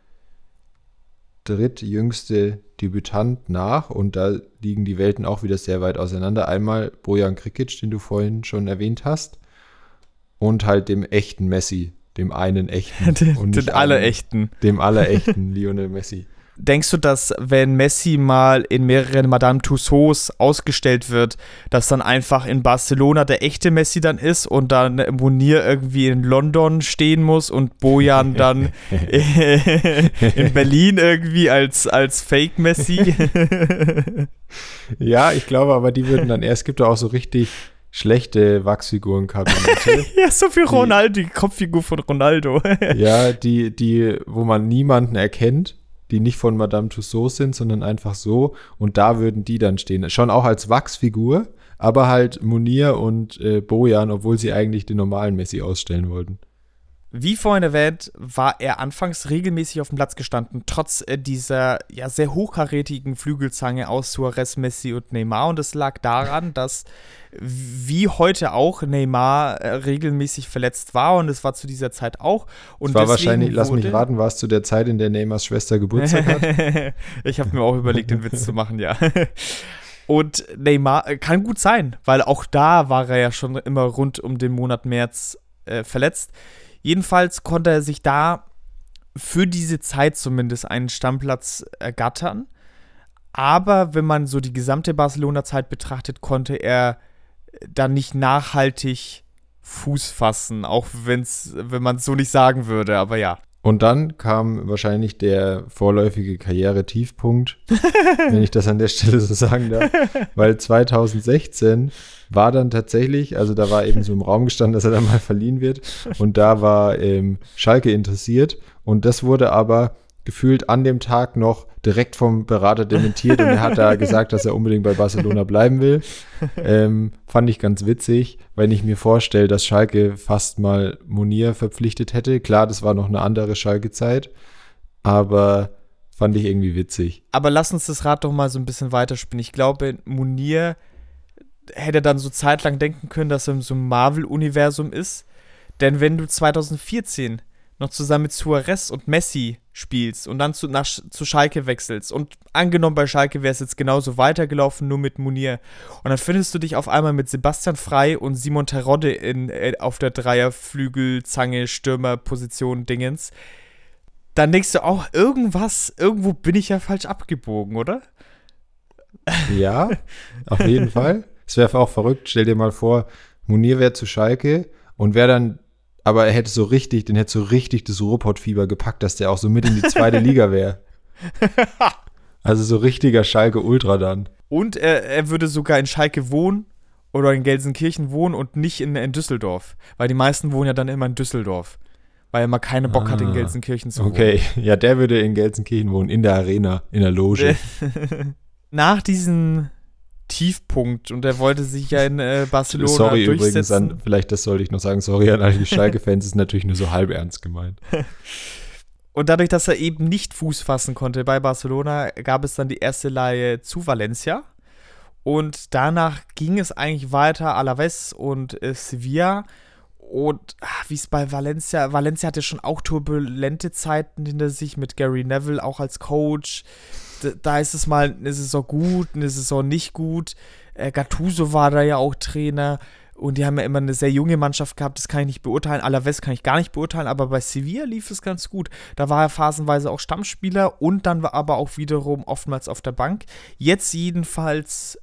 drittjüngste Debütant nach und da liegen die Welten auch wieder sehr weit auseinander. Einmal Bojan Krikic, den du vorhin schon erwähnt hast, und halt dem echten Messi, dem einen echten den, und den nicht alle einem- echten. dem allerechten Lionel Messi. Denkst du, dass wenn Messi mal in mehreren Madame Tussauds ausgestellt wird, dass dann einfach in Barcelona der echte Messi dann ist und dann Munir irgendwie in London stehen muss und Bojan dann in Berlin irgendwie als, als Fake Messi? Ja, ich glaube aber, die würden dann erst, es gibt ja auch so richtig schlechte Wachsfigurenkabinette. ja, so Die- Ronaldo, die Kopffigur von Ronaldo. ja, die, die, wo man niemanden erkennt, die nicht von Madame Tussauds sind, sondern einfach so. Und da würden die dann stehen. Schon auch als Wachsfigur, aber halt Munir und äh, Bojan, obwohl sie eigentlich den normalen Messi ausstellen wollten. Wie vorhin erwähnt, war er anfangs regelmäßig auf dem Platz gestanden, trotz äh, dieser ja sehr hochkarätigen Flügelzange aus Suarez, Messi und Neymar. Und es lag daran, dass wie heute auch Neymar äh, regelmäßig verletzt war und es war zu dieser Zeit auch. Und Es war wahrscheinlich, lass mich raten, war es zu der Zeit, in der Neymars Schwester Geburtstag hat? ich habe mir auch überlegt, den Witz zu machen, ja. Und Neymar äh, kann gut sein, weil auch da war er ja schon immer rund um den Monat März äh, verletzt. Jedenfalls konnte er sich da für diese Zeit zumindest einen Stammplatz ergattern. Aber wenn man so die gesamte Barcelona-Zeit betrachtet, konnte er dann nicht nachhaltig Fuß fassen, auch wenn's, wenn man es so nicht sagen würde, aber ja. Und dann kam wahrscheinlich der vorläufige Karriere-Tiefpunkt, wenn ich das an der Stelle so sagen darf, weil 2016 war dann tatsächlich, also da war eben so im Raum gestanden, dass er dann mal verliehen wird und da war ähm, Schalke interessiert und das wurde aber gefühlt an dem Tag noch direkt vom Berater dementiert und er hat da gesagt, dass er unbedingt bei Barcelona bleiben will. Ähm, fand ich ganz witzig, wenn ich mir vorstelle, dass Schalke fast mal Monier verpflichtet hätte. Klar, das war noch eine andere Schalke-Zeit, aber fand ich irgendwie witzig. Aber lass uns das Rad doch mal so ein bisschen weiterspinnen. Ich glaube, Munir hätte dann so zeitlang denken können, dass er in so Marvel-Universum ist. Denn wenn du 2014 noch zusammen mit Suarez und Messi spielst und dann zu, nach, zu Schalke wechselst und angenommen bei Schalke wäre es jetzt genauso weitergelaufen, nur mit Munir und dann findest du dich auf einmal mit Sebastian Frei und Simon Terodde in, äh, auf der Dreierflügel, Zange, Stürmerposition Dingens, dann denkst du auch, irgendwas, irgendwo bin ich ja falsch abgebogen, oder? Ja, auf jeden Fall. Es wäre auch verrückt. Stell dir mal vor, Munir wäre zu Schalke und wäre dann, aber er hätte so richtig, den hätte so richtig das Ruhrpott-Fieber gepackt, dass der auch so mit in die zweite Liga wäre. Also so richtiger Schalke-Ultra dann. Und er, er würde sogar in Schalke wohnen oder in Gelsenkirchen wohnen und nicht in, in Düsseldorf. Weil die meisten wohnen ja dann immer in Düsseldorf. Weil er mal keine Bock hat, in Ah, Gelsenkirchen zu wohnen. Okay, ja, der würde in Gelsenkirchen wohnen, in der Arena, in der Loge. Nach diesem Tiefpunkt und er wollte sich ja in äh, Barcelona Sorry durchsetzen. übrigens an, vielleicht das sollte ich noch sagen, sorry an alle Schalke-Fans, ist natürlich nur so halb ernst gemeint. Und dadurch, dass er eben nicht Fuß fassen konnte bei Barcelona, gab es dann die erste Leihe zu Valencia. Und danach ging es eigentlich weiter Alaves und äh, Sevilla. Und ah, wie es bei Valencia, Valencia hatte schon auch turbulente Zeiten hinter sich mit Gary Neville auch als Coach. Da, ist es mal eine Saison gut, eine Saison nicht gut. Äh, Gattuso war da ja auch Trainer. Und die haben ja immer eine sehr junge Mannschaft gehabt, das kann ich nicht beurteilen. Alaves kann ich gar nicht beurteilen, aber bei Sevilla lief es ganz gut. Da war er phasenweise auch Stammspieler und dann war aber auch wiederum oftmals auf der Bank. Jetzt jedenfalls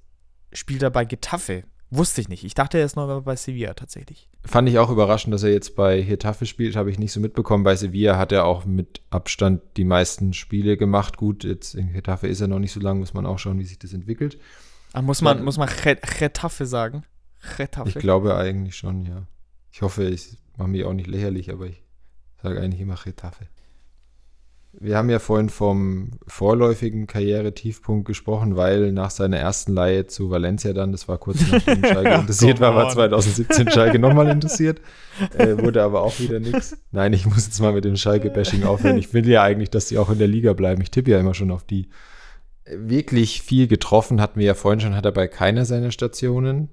spielt er bei Getafe. Wusste ich nicht. Ich dachte, er ist noch bei Sevilla tatsächlich. Fand ich auch überraschend, dass er jetzt bei Getafe spielt, habe ich nicht so mitbekommen. Bei Sevilla hat er auch mit Abstand die meisten Spiele gemacht. Gut, jetzt in Getafe ist er noch nicht so lang, muss man auch schauen, wie sich das entwickelt. Ach, muss man, muss man Getafe sagen? Getafe. Ich glaube eigentlich schon, ja. Ich hoffe, ich mache mich auch nicht lächerlich, aber ich sage eigentlich immer Getafe. Wir haben ja vorhin vom vorläufigen Karrieretiefpunkt gesprochen, weil nach seiner ersten Leihe zu Valencia dann, das war kurz nachdem Schalke interessiert war, war 2017 Schalke nochmal interessiert, äh, wurde aber auch wieder nichts. Nein, ich muss jetzt mal mit dem Schalke-Bashing aufhören. Ich will ja eigentlich, dass die auch in der Liga bleiben. Ich tippe ja immer schon auf die. Wirklich viel getroffen hatten wir ja vorhin schon, hat er bei keiner seiner Stationen.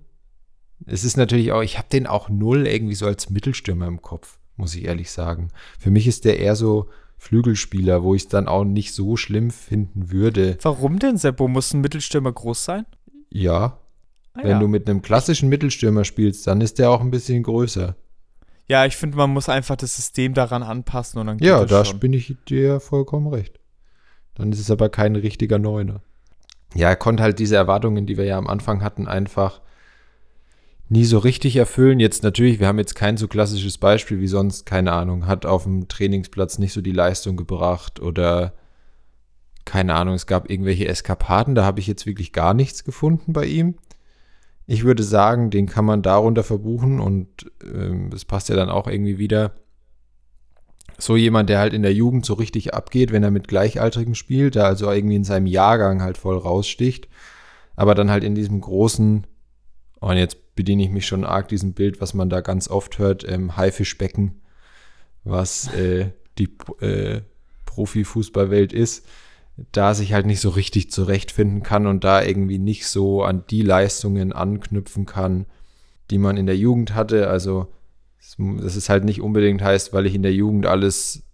Es ist natürlich auch, ich habe den auch null irgendwie so als Mittelstürmer im Kopf, muss ich ehrlich sagen. Für mich ist der eher so Flügelspieler, wo ich es dann auch nicht so schlimm finden würde. Warum denn, Seppo? Muss ein Mittelstürmer groß sein? Ja. Ah, Wenn ja. du mit einem klassischen Mittelstürmer spielst, dann ist der auch ein bisschen größer. Ja, ich finde, man muss einfach das System daran anpassen und dann geht Ja, da bin ich dir vollkommen recht. Dann ist es aber kein richtiger Neuner. Ja, er konnte halt diese Erwartungen, die wir ja am Anfang hatten, einfach nie so richtig erfüllen. Jetzt natürlich, wir haben jetzt kein so klassisches Beispiel wie sonst, keine Ahnung, hat auf dem Trainingsplatz nicht so die Leistung gebracht oder keine Ahnung, es gab irgendwelche Eskapaden, da habe ich jetzt wirklich gar nichts gefunden bei ihm. Ich würde sagen, den kann man darunter verbuchen und ähm, das passt ja dann auch irgendwie wieder. So jemand, der halt in der Jugend so richtig abgeht, wenn er mit Gleichaltrigen spielt, der also irgendwie in seinem Jahrgang halt voll raussticht, aber dann halt in diesem großen und jetzt bediene ich mich schon arg diesem Bild, was man da ganz oft hört, ähm, Haifischbecken, was äh, die äh, Profifußballwelt ist, da sich halt nicht so richtig zurechtfinden kann und da irgendwie nicht so an die Leistungen anknüpfen kann, die man in der Jugend hatte. Also das ist halt nicht unbedingt heißt, weil ich in der Jugend alles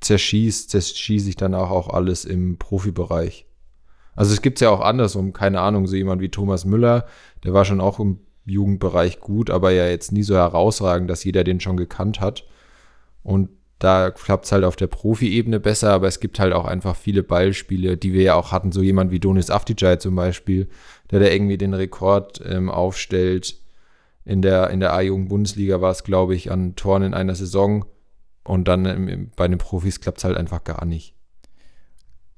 zerschieße, zerschieße ich dann auch, auch alles im Profibereich. Also es gibt ja auch andersrum, keine Ahnung, so jemand wie Thomas Müller, der war schon auch im Jugendbereich gut, aber ja jetzt nie so herausragend, dass jeder den schon gekannt hat. Und da klappt es halt auf der Profi-Ebene besser, aber es gibt halt auch einfach viele Ballspiele, die wir ja auch hatten, so jemand wie Donis Afdijay zum Beispiel, der da irgendwie den Rekord ähm, aufstellt. In der, in der A-Jugend-Bundesliga war es, glaube ich, an Toren in einer Saison. Und dann ähm, bei den Profis klappt es halt einfach gar nicht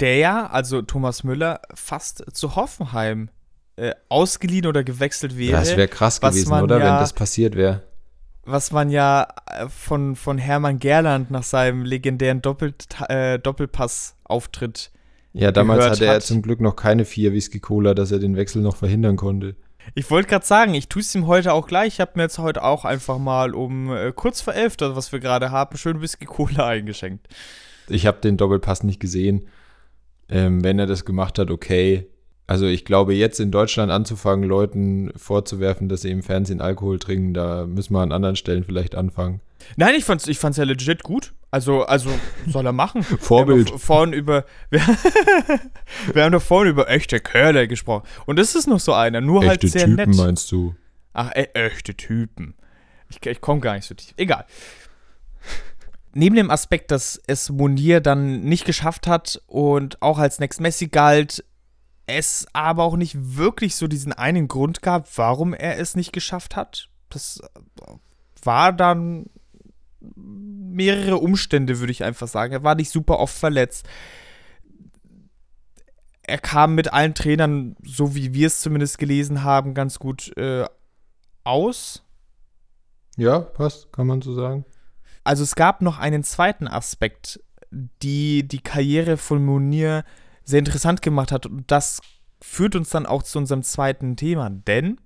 der ja, also Thomas Müller, fast zu Hoffenheim äh, ausgeliehen oder gewechselt wäre. Das wäre krass gewesen, oder? Ja, wenn das passiert wäre. Was man ja äh, von, von Hermann Gerland nach seinem legendären Doppel, äh, Doppelpass-Auftritt. Ja, damals hatte er zum Glück noch keine vier Whisky-Cola, dass er den Wechsel noch verhindern konnte. Ich wollte gerade sagen, ich tue es ihm heute auch gleich. Ich habe mir jetzt heute auch einfach mal um äh, kurz vor elf, das was wir gerade haben, schön Whisky-Cola eingeschenkt. Ich habe den Doppelpass nicht gesehen. Ähm, wenn er das gemacht hat, okay. Also ich glaube, jetzt in Deutschland anzufangen, Leuten vorzuwerfen, dass sie im Fernsehen Alkohol trinken, da müssen wir an anderen Stellen vielleicht anfangen. Nein, ich fand's, ich fand's ja legit gut. Also, also soll er machen. Vorbild. Wir haben vorhin über, wir, wir, haben doch vorhin über echte Kerle gesprochen. Und das ist noch so einer, nur halt echte halt sehr Typen, nett. meinst du? Ach, e echte Typen. Ich, ich komme gar nicht so tief. Egal neben dem Aspekt, dass es Munir dann nicht geschafft hat und auch als Next Messi galt, es aber auch nicht wirklich so diesen einen Grund gab, warum er es nicht geschafft hat. Das war dann mehrere Umstände, würde ich einfach sagen. Er war nicht super oft verletzt. Er kam mit allen Trainern, so wie wir es zumindest gelesen haben, ganz gut äh, aus. Ja, passt, kann man so sagen. Also es gab noch einen zweiten Aspekt, die die Karriere von Munir sehr interessant gemacht hat. Und das führt uns dann auch zu unserem zweiten Thema. Denn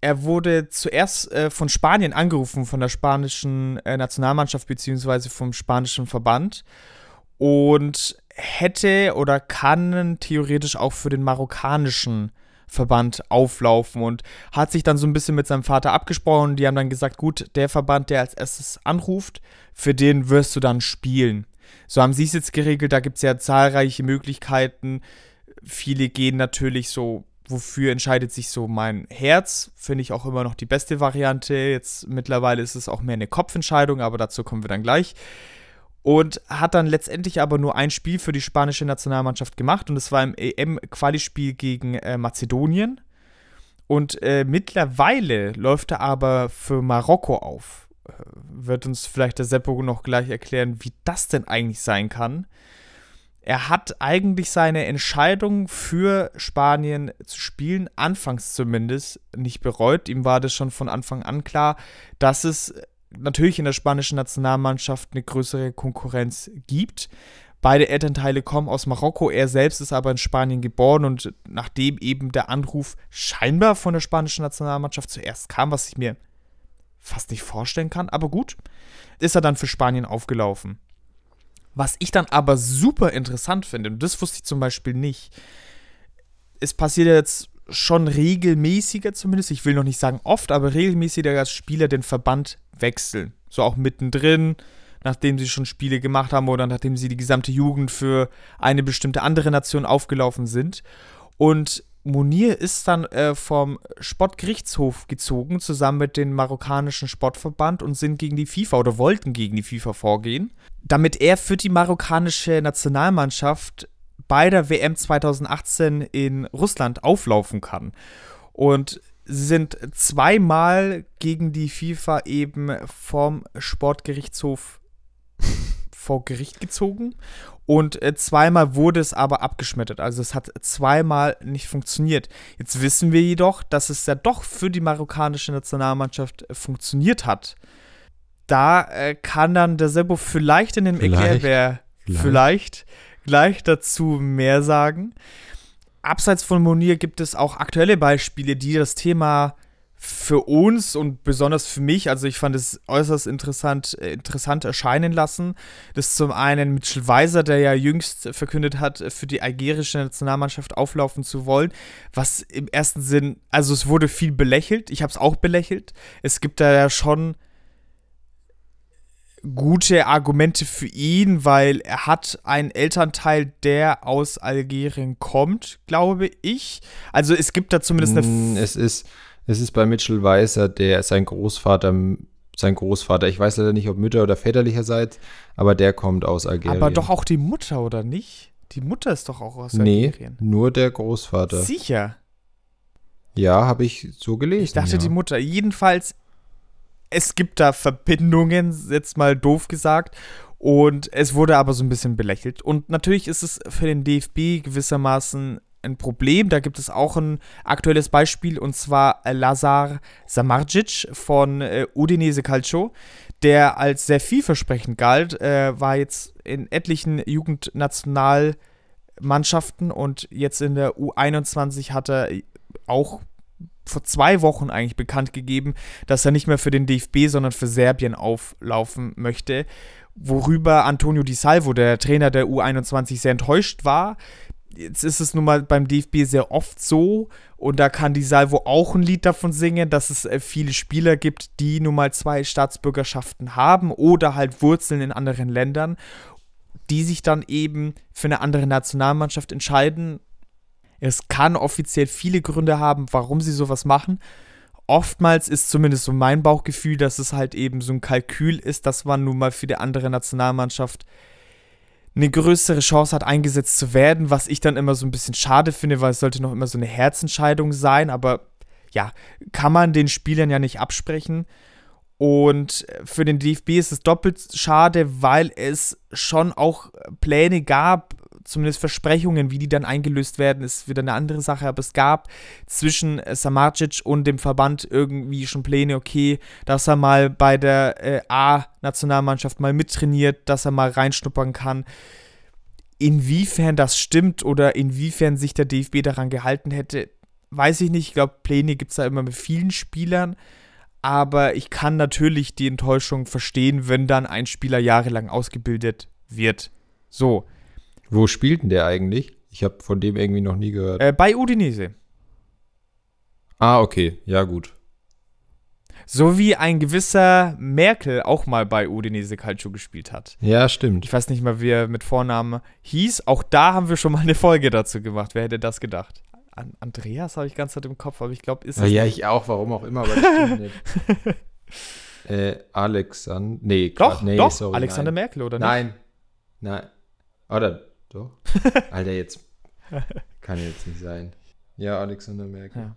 er wurde zuerst äh, von Spanien angerufen, von der spanischen äh, Nationalmannschaft beziehungsweise vom spanischen Verband. Und hätte oder kann theoretisch auch für den marokkanischen Verband auflaufen und hat sich dann so ein bisschen mit seinem Vater abgesprochen die haben dann gesagt, gut, der Verband, der als erstes anruft, für den wirst du dann spielen. So haben sie es jetzt geregelt, da gibt es ja zahlreiche Möglichkeiten. Viele gehen natürlich so, wofür entscheidet sich so mein Herz, finde ich auch immer noch die beste Variante. Jetzt mittlerweile ist es auch mehr eine Kopfentscheidung, aber dazu kommen wir dann gleich und hat dann letztendlich aber nur ein Spiel für die spanische Nationalmannschaft gemacht und es war im EM-Qualispiel gegen äh, Mazedonien. Und äh, mittlerweile läuft er aber für Marokko auf. Wird uns vielleicht der Seppo noch gleich erklären, wie das denn eigentlich sein kann. Er hat eigentlich seine Entscheidung für Spanien zu spielen, anfangs zumindest, nicht bereut. Ihm war das schon von Anfang an klar, dass es natürlich in der spanischen Nationalmannschaft eine größere Konkurrenz gibt. Beide Elternteile kommen aus Marokko, er selbst ist aber in Spanien geboren und nachdem eben der Anruf scheinbar von der spanischen Nationalmannschaft zuerst kam, was ich mir fast nicht vorstellen kann, aber gut, ist er dann für Spanien aufgelaufen. Was ich dann aber super interessant finde, und das wusste ich zum Beispiel nicht, es passiert jetzt schon regelmäßiger zumindest, ich will noch nicht sagen oft, aber regelmäßiger als Spieler den Verband wechseln. So auch mittendrin, nachdem sie schon Spiele gemacht haben oder nachdem sie die gesamte Jugend für eine bestimmte andere Nation aufgelaufen sind. Und Munir ist dann äh, vom Sportgerichtshof gezogen, zusammen mit dem marokkanischen Sportverband und sind gegen die FIFA oder wollten gegen die FIFA vorgehen, damit er für die marokkanische Nationalmannschaft bei der WM 2018 in Russland auflaufen kann. Und sie sind zweimal gegen die FIFA eben vom Sportgerichtshof vor Gericht gezogen und äh, zweimal wurde es aber abgeschmettert. Also es hat zweimal nicht funktioniert. Jetzt wissen wir jedoch, dass es ja doch für die marokkanische Nationalmannschaft äh, funktioniert hat. Da äh, kann dann der Sebo vielleicht in dem Erklärbär vielleicht. vielleicht gleich dazu mehr sagen. Abseits von Monier gibt es auch aktuelle Beispiele, die das Thema für uns und besonders für mich, also ich fand es äußerst interessant, äh, interessant erscheinen lassen. Das ist zum einen Mitchell Weiser, der ja jüngst verkündet hat, für die algerische Nationalmannschaft auflaufen zu wollen, was im ersten Sinn, also es wurde viel belächelt, ich habe es auch belächelt. Es gibt da ja schon gute Argumente für ihn, weil er hat einen Elternteil, der aus Algerien kommt, glaube ich. Also es gibt da zumindest eine. Mm, es ist, es ist bei Mitchell Weiser, der sein Großvater, sein Großvater, ich weiß leider nicht, ob mütter- oder väterlicherseits, aber der kommt aus Algerien. Aber doch auch die Mutter, oder nicht? Die Mutter ist doch auch aus Algerien. Nee, nur der Großvater. Sicher. Ja, habe ich so gelesen. Ich dachte ja. die Mutter. Jedenfalls es gibt da Verbindungen, jetzt mal doof gesagt. Und es wurde aber so ein bisschen belächelt. Und natürlich ist es für den DFB gewissermaßen ein Problem. Da gibt es auch ein aktuelles Beispiel und zwar Lazar Samardzic von äh, Udinese Calcio, der als sehr vielversprechend galt, äh, war jetzt in etlichen Jugendnationalmannschaften und jetzt in der U21 hat er auch vor zwei Wochen eigentlich bekannt gegeben, dass er nicht mehr für den DFB, sondern für Serbien auflaufen möchte. Worüber Antonio Di Salvo, der Trainer der U21, sehr enttäuscht war. Jetzt ist es nun mal beim DFB sehr oft so, und da kann Di Salvo auch ein Lied davon singen, dass es äh, viele Spieler gibt, die nun mal zwei Staatsbürgerschaften haben oder halt Wurzeln in anderen Ländern, die sich dann eben für eine andere Nationalmannschaft entscheiden es kann offiziell viele Gründe haben, warum sie sowas machen. Oftmals ist zumindest so mein Bauchgefühl, dass es halt eben so ein Kalkül ist, dass man nun mal für die andere Nationalmannschaft eine größere Chance hat, eingesetzt zu werden, was ich dann immer so ein bisschen schade finde, weil es sollte noch immer so eine Herzentscheidung sein, aber ja, kann man den Spielern ja nicht absprechen. Und für den DFB ist es doppelt schade, weil es schon auch Pläne gab, zumindest Versprechungen, wie die dann eingelöst werden, ist wieder eine andere Sache. Aber es gab zwischen äh, Samardzic und dem Verband irgendwie schon Pläne, okay, dass er mal bei der äh, A-Nationalmannschaft mal mittrainiert, dass er mal reinschnuppern kann. Inwiefern das stimmt oder inwiefern sich der DFB daran gehalten hätte, weiß ich nicht. Ich glaube, Pläne gibt es da immer mit vielen Spielern. Aber ich kann natürlich die Enttäuschung verstehen, wenn dann ein Spieler jahrelang ausgebildet wird. So, wo spielt denn der eigentlich? Ich habe von dem irgendwie noch nie gehört. Äh, bei Udinese. Ah, okay. Ja, gut. So wie ein gewisser Merkel auch mal bei Udinese Calcio gespielt hat. Ja, stimmt. Ich weiß nicht mal, wie er mit Vornamen hieß. Auch da haben wir schon mal eine Folge dazu gemacht. Wer hätte das gedacht? An Andreas habe ich ganz Zeit im Kopf, aber ich glaube, ist es. Ja, ich auch, warum auch immer, aber das stimmt nicht. äh, Alexander. Nee, doch, nee, doch. Sorry, Alexander nein. Merkel, oder nicht? Nein. Nein. Oder doch? Alter, jetzt. Kann jetzt nicht sein. Ja, Alexander Merkel. Ja.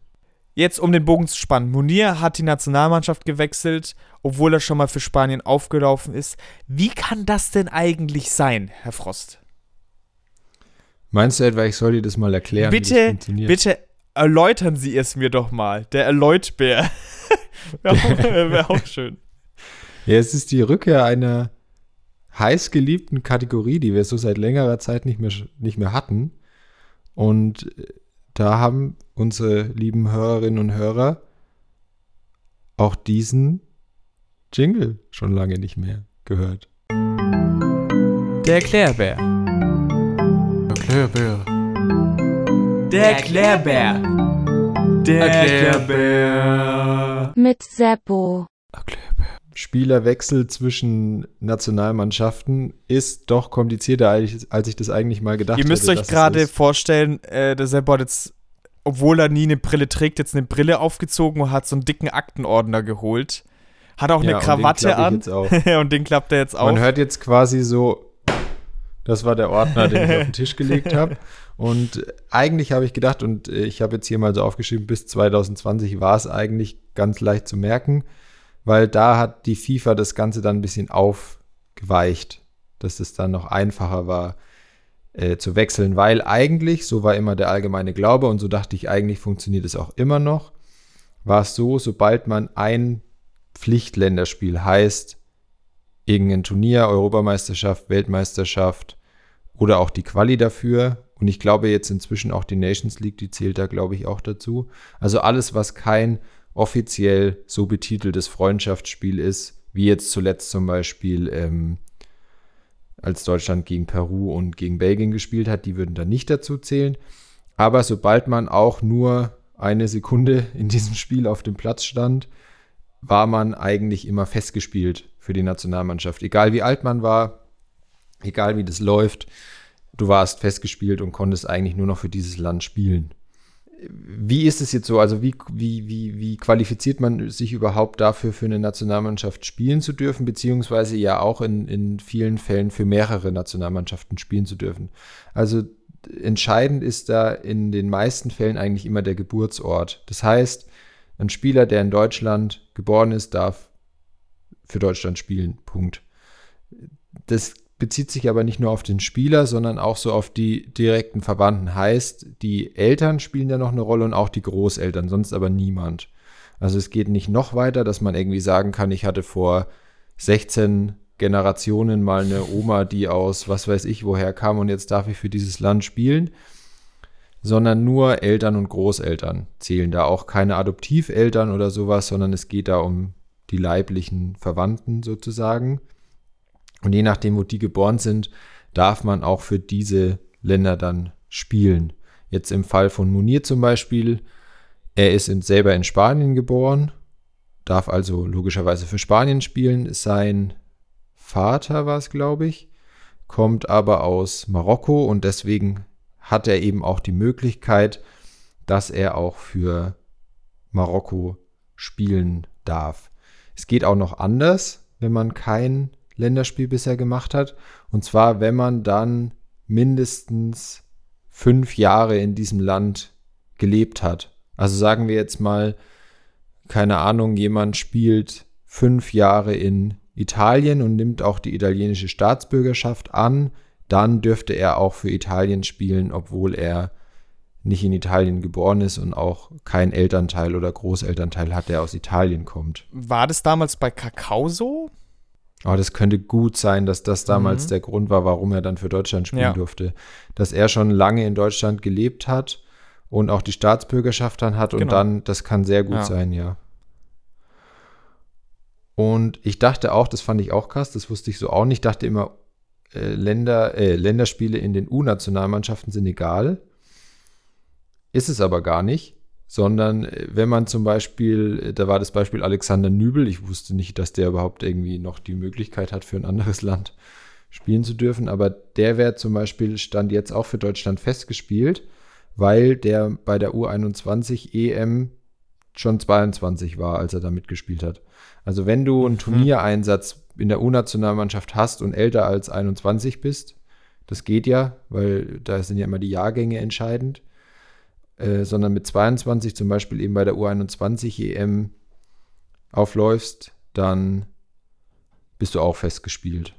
Jetzt, um den Bogen zu spannen. Munir hat die Nationalmannschaft gewechselt, obwohl er schon mal für Spanien aufgelaufen ist. Wie kann das denn eigentlich sein, Herr Frost? Meinst du etwa, ich soll dir das mal erklären? Bitte, bitte erläutern Sie es mir doch mal. Der Erläutbär. Wäre wär auch schön. Ja, es ist die Rückkehr einer heißgeliebten Kategorie, die wir so seit längerer Zeit nicht mehr, nicht mehr hatten. Und da haben unsere lieben Hörerinnen und Hörer auch diesen Jingle schon lange nicht mehr gehört. Der Erklärbär. Erklärbär. Der Erklärbär. Der Erklärbär. Mit Seppo. Erklärbär. Spielerwechsel zwischen Nationalmannschaften ist doch komplizierter, als ich das eigentlich mal gedacht habe. Ihr müsst hätte, euch gerade vorstellen, äh, der Seppo hat jetzt, obwohl er nie eine Brille trägt, jetzt eine Brille aufgezogen und hat so einen dicken Aktenordner geholt. Hat auch ja, eine Krawatte an und den klappt er jetzt auf. Man hört jetzt quasi so, das war der Ordner, den ich auf den Tisch gelegt habe. Und eigentlich habe ich gedacht, und ich habe jetzt hier mal so aufgeschrieben, bis 2020 war es eigentlich ganz leicht zu merken weil da hat die FIFA das Ganze dann ein bisschen aufgeweicht, dass es dann noch einfacher war äh, zu wechseln, weil eigentlich, so war immer der allgemeine Glaube und so dachte ich, eigentlich funktioniert es auch immer noch, war es so, sobald man ein Pflichtländerspiel heißt, irgendein Turnier, Europameisterschaft, Weltmeisterschaft oder auch die Quali dafür. Und ich glaube jetzt inzwischen auch die Nations League, die zählt da, glaube ich, auch dazu. Also alles, was kein offiziell so betiteltes Freundschaftsspiel ist, wie jetzt zuletzt zum Beispiel, ähm, als Deutschland gegen Peru und gegen Belgien gespielt hat, die würden dann nicht dazu zählen. Aber sobald man auch nur eine Sekunde in diesem Spiel auf dem Platz stand, war man eigentlich immer festgespielt für die Nationalmannschaft. Egal wie alt man war, egal wie das läuft, du warst festgespielt und konntest eigentlich nur noch für dieses Land spielen wie ist es jetzt so? Also wie, wie, wie, wie qualifiziert man sich überhaupt dafür, für eine Nationalmannschaft spielen zu dürfen, beziehungsweise ja auch in, in vielen Fällen für mehrere Nationalmannschaften spielen zu dürfen? Also entscheidend ist da in den meisten Fällen eigentlich immer der Geburtsort. Das heißt, ein Spieler, der in Deutschland geboren ist, darf für Deutschland spielen. Punkt. Das bezieht sich aber nicht nur auf den Spieler, sondern auch so auf die direkten Verwandten. Heißt, die Eltern spielen ja noch eine Rolle und auch die Großeltern, sonst aber niemand. Also es geht nicht noch weiter, dass man irgendwie sagen kann, ich hatte vor 16 Generationen mal eine Oma, die aus was weiß ich woher kam und jetzt darf ich für dieses Land spielen, sondern nur Eltern und Großeltern zählen da auch keine Adoptiveltern oder sowas, sondern es geht da um die leiblichen Verwandten sozusagen. Und je nachdem, wo die geboren sind, darf man auch für diese Länder dann spielen. Jetzt im Fall von Munir zum Beispiel, er ist in, selber in Spanien geboren, darf also logischerweise für Spanien spielen. Sein Vater war es, glaube ich, kommt aber aus Marokko und deswegen hat er eben auch die Möglichkeit, dass er auch für Marokko spielen darf. Es geht auch noch anders, wenn man kein Länderspiel bisher gemacht hat. Und zwar, wenn man dann mindestens fünf Jahre in diesem Land gelebt hat. Also sagen wir jetzt mal, keine Ahnung, jemand spielt fünf Jahre in Italien und nimmt auch die italienische Staatsbürgerschaft an, dann dürfte er auch für Italien spielen, obwohl er nicht in Italien geboren ist und auch kein Elternteil oder Großelternteil hat, der aus Italien kommt. War das damals bei Kakao so? Aber das könnte gut sein, dass das damals mhm. der Grund war, warum er dann für Deutschland spielen ja. durfte. Dass er schon lange in Deutschland gelebt hat und auch die Staatsbürgerschaft dann hat genau. und dann, das kann sehr gut ja. sein, ja. Und ich dachte auch, das fand ich auch krass, das wusste ich so auch nicht, ich dachte immer, äh, Länder, äh, Länderspiele in den U-Nationalmannschaften sind egal. Ist es aber gar nicht. Sondern äh, wenn man zum Beispiel, äh, da war das Beispiel Alexander Nübel, ich wusste nicht, dass der überhaupt irgendwie noch die Möglichkeit hat, für ein anderes Land spielen zu dürfen, aber der wäre zum Beispiel, stand jetzt auch für Deutschland festgespielt, weil der bei der U21 EM schon 22 war, als er da mitgespielt hat. Also wenn du einen mhm. Turniereinsatz in der U-Nationalmannschaft hast und älter als 21 bist, das geht ja, weil da sind ja immer die Jahrgänge entscheidend, äh, sondern mit 22 zum Beispiel eben bei der U21 EM aufläufst, dann bist du auch festgespielt.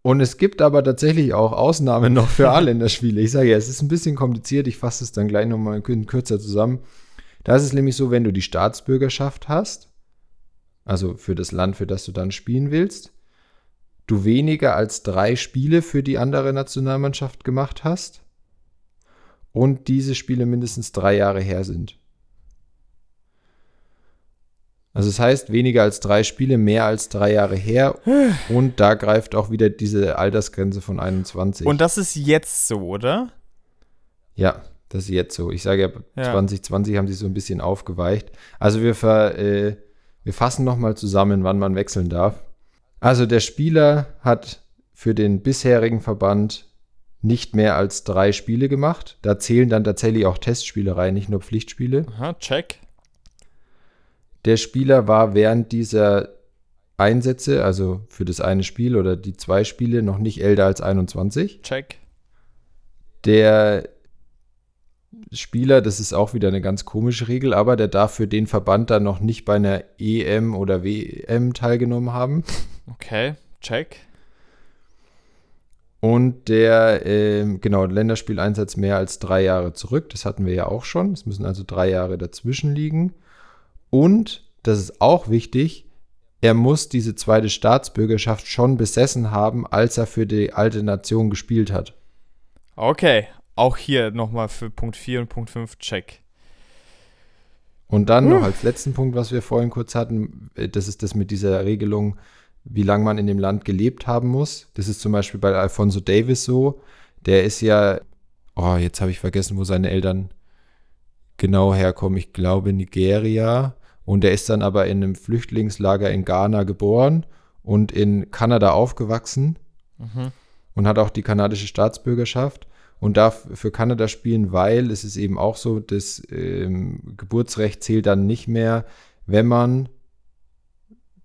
Und es gibt aber tatsächlich auch Ausnahmen noch für alle in der Spiele. Ich sage ja, es ist ein bisschen kompliziert, ich fasse es dann gleich nochmal kürzer zusammen. Da ist es nämlich so, wenn du die Staatsbürgerschaft hast, also für das Land, für das du dann spielen willst, du weniger als drei Spiele für die andere Nationalmannschaft gemacht hast und diese Spiele mindestens drei Jahre her sind. Also das heißt, weniger als drei Spiele, mehr als drei Jahre her. Und da greift auch wieder diese Altersgrenze von 21. Und das ist jetzt so, oder? Ja, das ist jetzt so. Ich sage ja, ja. 2020 haben sie so ein bisschen aufgeweicht. Also wir, ver, äh, wir fassen nochmal zusammen, wann man wechseln darf. Also der Spieler hat für den bisherigen Verband nicht mehr als drei Spiele gemacht. Da zählen dann tatsächlich auch Testspiele rein, nicht nur Pflichtspiele. Aha, check. Der Spieler war während dieser Einsätze, also für das eine Spiel oder die zwei Spiele, noch nicht älter als 21. Check. Der Spieler, das ist auch wieder eine ganz komische Regel, aber der darf für den Verband dann noch nicht bei einer EM oder WM teilgenommen haben. Okay, check. Und der, äh, genau, Länderspieleinsatz mehr als drei Jahre zurück. Das hatten wir ja auch schon. Es müssen also drei Jahre dazwischen liegen. Und, das ist auch wichtig, er muss diese zweite Staatsbürgerschaft schon besessen haben, als er für die alte Nation gespielt hat. Okay, auch hier nochmal für Punkt 4 und Punkt 5 check. Und dann uh. noch als letzten Punkt, was wir vorhin kurz hatten, äh, das ist das mit dieser Regelung, wie lange man in dem Land gelebt haben muss. Das ist zum Beispiel bei Alfonso Davis so. Der ist ja, oh, jetzt habe ich vergessen, wo seine Eltern genau herkommen. Ich glaube Nigeria. Und der ist dann aber in einem Flüchtlingslager in Ghana geboren und in Kanada aufgewachsen mhm. und hat auch die kanadische Staatsbürgerschaft und darf für Kanada spielen, weil es ist eben auch so, das ähm, Geburtsrecht zählt dann nicht mehr, wenn man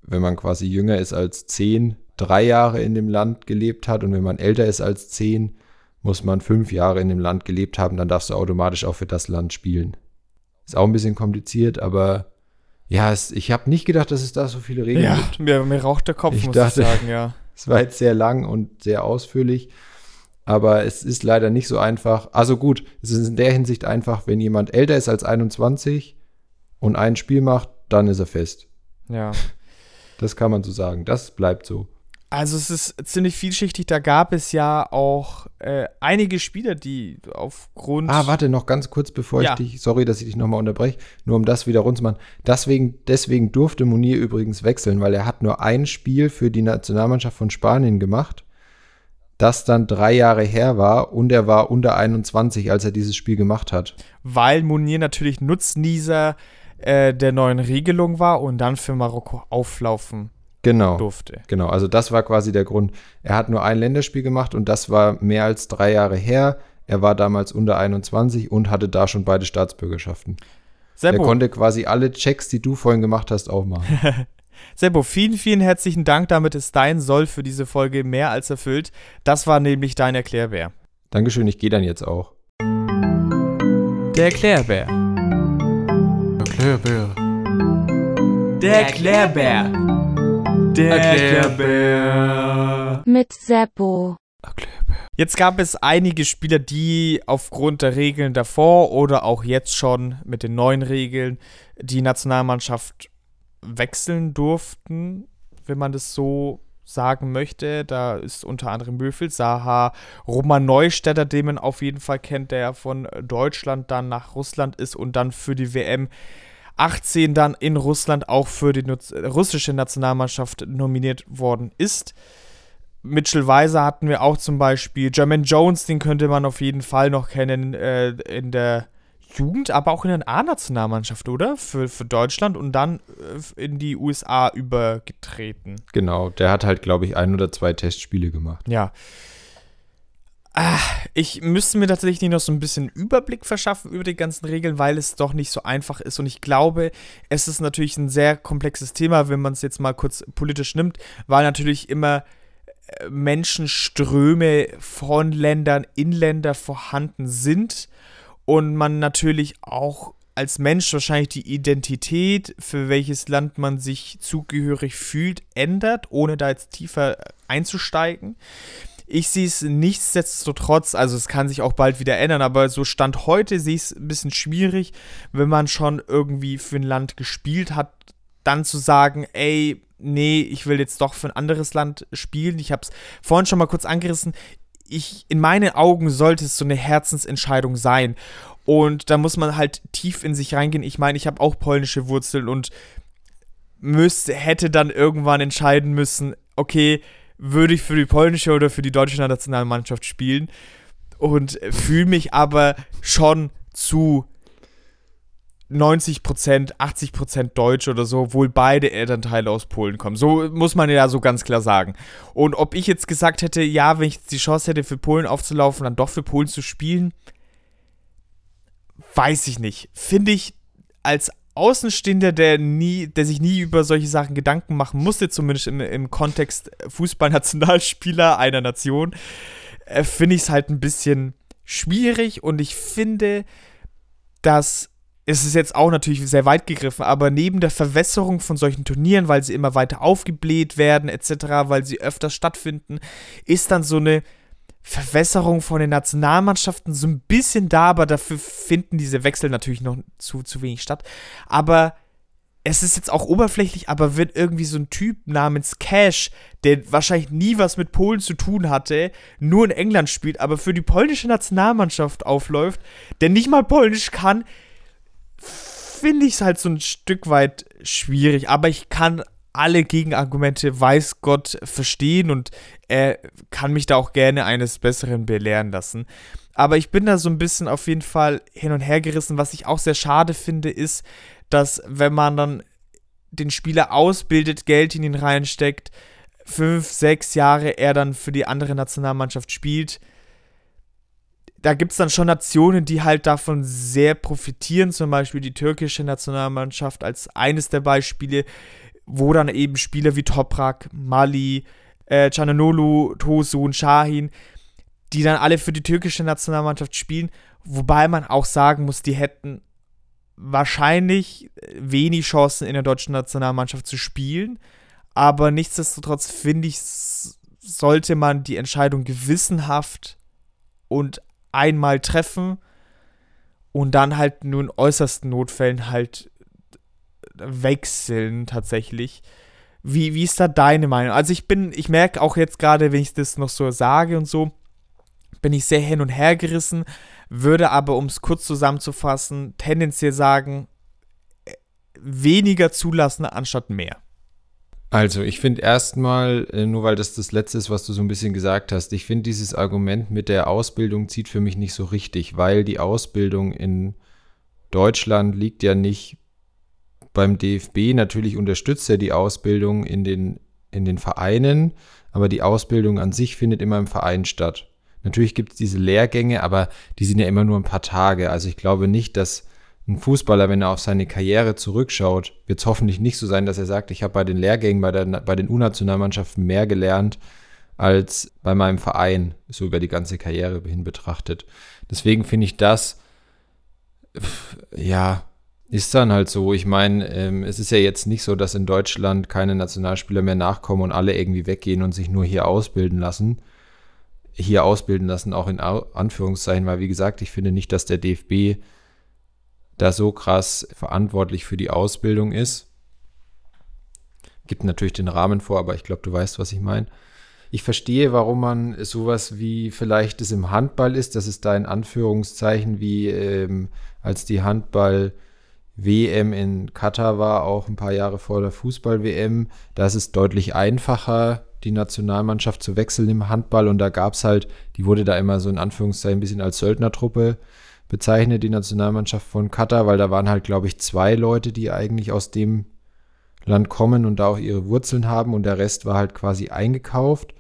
wenn man quasi jünger ist als zehn, drei Jahre in dem Land gelebt hat und wenn man älter ist als zehn, muss man fünf Jahre in dem Land gelebt haben, dann darfst du automatisch auch für das Land spielen. Ist auch ein bisschen kompliziert, aber ja, es, ich habe nicht gedacht, dass es da so viele Regeln ja, gibt. Mir, mir raucht der Kopf, ich muss dachte, ich sagen, ja. Es war jetzt sehr lang und sehr ausführlich, aber es ist leider nicht so einfach. Also gut, es ist in der Hinsicht einfach, wenn jemand älter ist als 21 und ein Spiel macht, dann ist er fest. Ja. Das kann man so sagen. Das bleibt so. Also es ist ziemlich vielschichtig. Da gab es ja auch äh, einige Spieler, die aufgrund. Ah, warte noch ganz kurz, bevor ja. ich dich. Sorry, dass ich dich nochmal unterbreche. Nur um das wieder rund zu machen. Deswegen, deswegen durfte Munir übrigens wechseln, weil er hat nur ein Spiel für die Nationalmannschaft von Spanien gemacht, das dann drei Jahre her war und er war unter 21, als er dieses Spiel gemacht hat. Weil Munir natürlich Nutznießer äh, der neuen Regelung war und dann für Marokko auflaufen genau, durfte. Genau, also das war quasi der Grund. Er hat nur ein Länderspiel gemacht und das war mehr als drei Jahre her. Er war damals unter 21 und hatte da schon beide Staatsbürgerschaften. Sebo. Er konnte quasi alle Checks, die du vorhin gemacht hast, auch machen. Sebo, vielen, vielen herzlichen Dank. Damit ist dein Soll für diese Folge mehr als erfüllt. Das war nämlich dein Erklärbär. Dankeschön, ich gehe dann jetzt auch. Der Erklärbär. Erklärbär. Der Erklärbär. Der Erklärbär. Mit Seppo. Jetzt gab es einige Spieler, die aufgrund der Regeln davor oder auch jetzt schon mit den neuen Regeln die Nationalmannschaft wechseln durften, wenn man das so sagen möchte. Da ist unter anderem Möfel, Saha, Roman Neustädter, den man auf jeden Fall kennt, der von Deutschland dann nach Russland ist und dann für die WM 18 dann in Russland auch für die russische Nationalmannschaft nominiert worden ist. Mitchell Weiser hatten wir auch zum Beispiel. Jermaine Jones, den könnte man auf jeden Fall noch kennen äh, in der Jugend, aber auch in der A-Nationalmannschaft, oder? Für, für Deutschland und dann äh, in die USA übergetreten. Genau, der hat halt, glaube ich, ein oder zwei Testspiele gemacht. Ja. Ah, ich müsste mir tatsächlich noch so ein bisschen Überblick verschaffen über die ganzen Regeln, weil es doch nicht so einfach ist. Und ich glaube, es ist natürlich ein sehr komplexes Thema, wenn man es jetzt mal kurz politisch nimmt, weil natürlich immer äh, Menschenströme von Ländern in Länder vorhanden sind und man natürlich auch als Mensch wahrscheinlich die Identität, für welches Land man sich zugehörig fühlt, ändert, ohne da jetzt tiefer einzusteigen. Ich sehe es nichtsdestotrotz, also es kann sich auch bald wieder ändern, aber so Stand heute sehe ich es ein bisschen schwierig, wenn man schon irgendwie für ein Land gespielt hat, dann zu sagen, ey, nee, ich will jetzt doch für ein anderes Land spielen. Ich habe es vorhin schon mal kurz angerissen. Ich, in meinen Augen sollte es so eine Herzensentscheidung sein. Und da muss man halt tief in sich reingehen. Ich meine, ich habe auch polnische Wurzeln und müsste, hätte dann irgendwann entscheiden müssen, okay, würde ich für die polnische oder für die deutsche Nationalmannschaft spielen und fühle mich aber schon zu 90%, 80% Deutsch oder so, obwohl beide Elternteile aus Polen kommen. So muss man ja so ganz klar sagen. Und ob ich jetzt gesagt hätte, ja, wenn ich jetzt die Chance hätte, für Polen aufzulaufen, dann doch für Polen zu spielen, weiß ich nicht. Finde ich als Außenstehender, der nie, der sich nie über solche Sachen Gedanken machen musste, zumindest im, im Kontext Fußballnationalspieler einer Nation, äh, finde ich es halt ein bisschen schwierig und ich finde, dass es ist jetzt auch natürlich sehr weit gegriffen, aber neben der Verwässerung von solchen Turnieren, weil sie immer weiter aufgebläht werden, etc., weil sie öfter stattfinden, ist dann so eine Verwässerung von den Nationalmannschaften so ein bisschen da, aber dafür finden diese Wechsel natürlich noch zu, zu wenig statt. Aber es ist jetzt auch oberflächlich, aber wird irgendwie so ein Typ namens Cash, der wahrscheinlich nie was mit Polen zu tun hatte, nur in England spielt, aber für die polnische Nationalmannschaft aufläuft, der nicht mal Polnisch kann, finde ich es halt so ein Stück weit schwierig. Aber ich kann alle Gegenargumente, weiß Gott, verstehen und er kann mich da auch gerne eines Besseren belehren lassen. Aber ich bin da so ein bisschen auf jeden Fall hin und her gerissen. Was ich auch sehr schade finde, ist, dass wenn man dann den Spieler ausbildet, Geld in ihn reinsteckt, fünf, sechs Jahre er dann für die andere Nationalmannschaft spielt, da gibt es dann schon Nationen, die halt davon sehr profitieren, zum Beispiel die türkische Nationalmannschaft als eines der Beispiele, wo dann eben Spieler wie Toprak, Mali, äh, Cananolu, Tosun, Shahin, die dann alle für die türkische Nationalmannschaft spielen, wobei man auch sagen muss, die hätten wahrscheinlich wenig Chancen in der deutschen Nationalmannschaft zu spielen, aber nichtsdestotrotz finde ich, sollte man die Entscheidung gewissenhaft und einmal treffen und dann halt nur in äußersten Notfällen halt wechseln tatsächlich. Wie, wie ist da deine Meinung? Also ich bin, ich merke auch jetzt gerade, wenn ich das noch so sage und so, bin ich sehr hin und her gerissen, würde aber, um es kurz zusammenzufassen, tendenziell sagen, weniger zulassen anstatt mehr. Also, ich finde erstmal, äh, nur weil das das Letzte ist, was du so ein bisschen gesagt hast, ich finde dieses Argument mit der Ausbildung zieht für mich nicht so richtig, weil die Ausbildung in Deutschland liegt ja nicht beim DFB. Natürlich unterstützt er die Ausbildung in den, in den Vereinen, aber die Ausbildung an sich findet immer im Verein statt. Natürlich gibt es diese Lehrgänge, aber die sind ja immer nur ein paar Tage. Also ich glaube nicht, dass ein Fußballer, wenn er auf seine Karriere zurückschaut, wird es hoffentlich nicht so sein, dass er sagt, ich habe bei den Lehrgängen, bei, der, bei den U-Nationalmannschaften mehr gelernt als bei meinem Verein, so über die ganze Karriere hin betrachtet. Deswegen finde ich das, ja, ist dann halt so. Ich meine, ähm, es ist ja jetzt nicht so, dass in Deutschland keine Nationalspieler mehr nachkommen und alle irgendwie weggehen und sich nur hier ausbilden lassen. Hier ausbilden lassen, auch in Anführungszeichen, weil wie gesagt, ich finde nicht, dass der DFB da so krass verantwortlich für die Ausbildung ist. Gibt natürlich den Rahmen vor, aber ich glaube, du weißt, was ich meine. Ich verstehe, warum man sowas wie vielleicht es im Handball ist, dass es da in Anführungszeichen wie ähm, als die Handball- WM in Katar war, auch ein paar Jahre vor der Fußball-WM. Da ist es deutlich einfacher, die Nationalmannschaft zu wechseln im Handball. Und da gab es halt, die wurde da immer so in Anführungszeichen ein bisschen als Söldnertruppe bezeichnet, die Nationalmannschaft von Katar, weil da waren halt, glaube ich, zwei Leute, die eigentlich aus dem Land kommen und da auch ihre Wurzeln haben und der Rest war halt quasi eingekauft.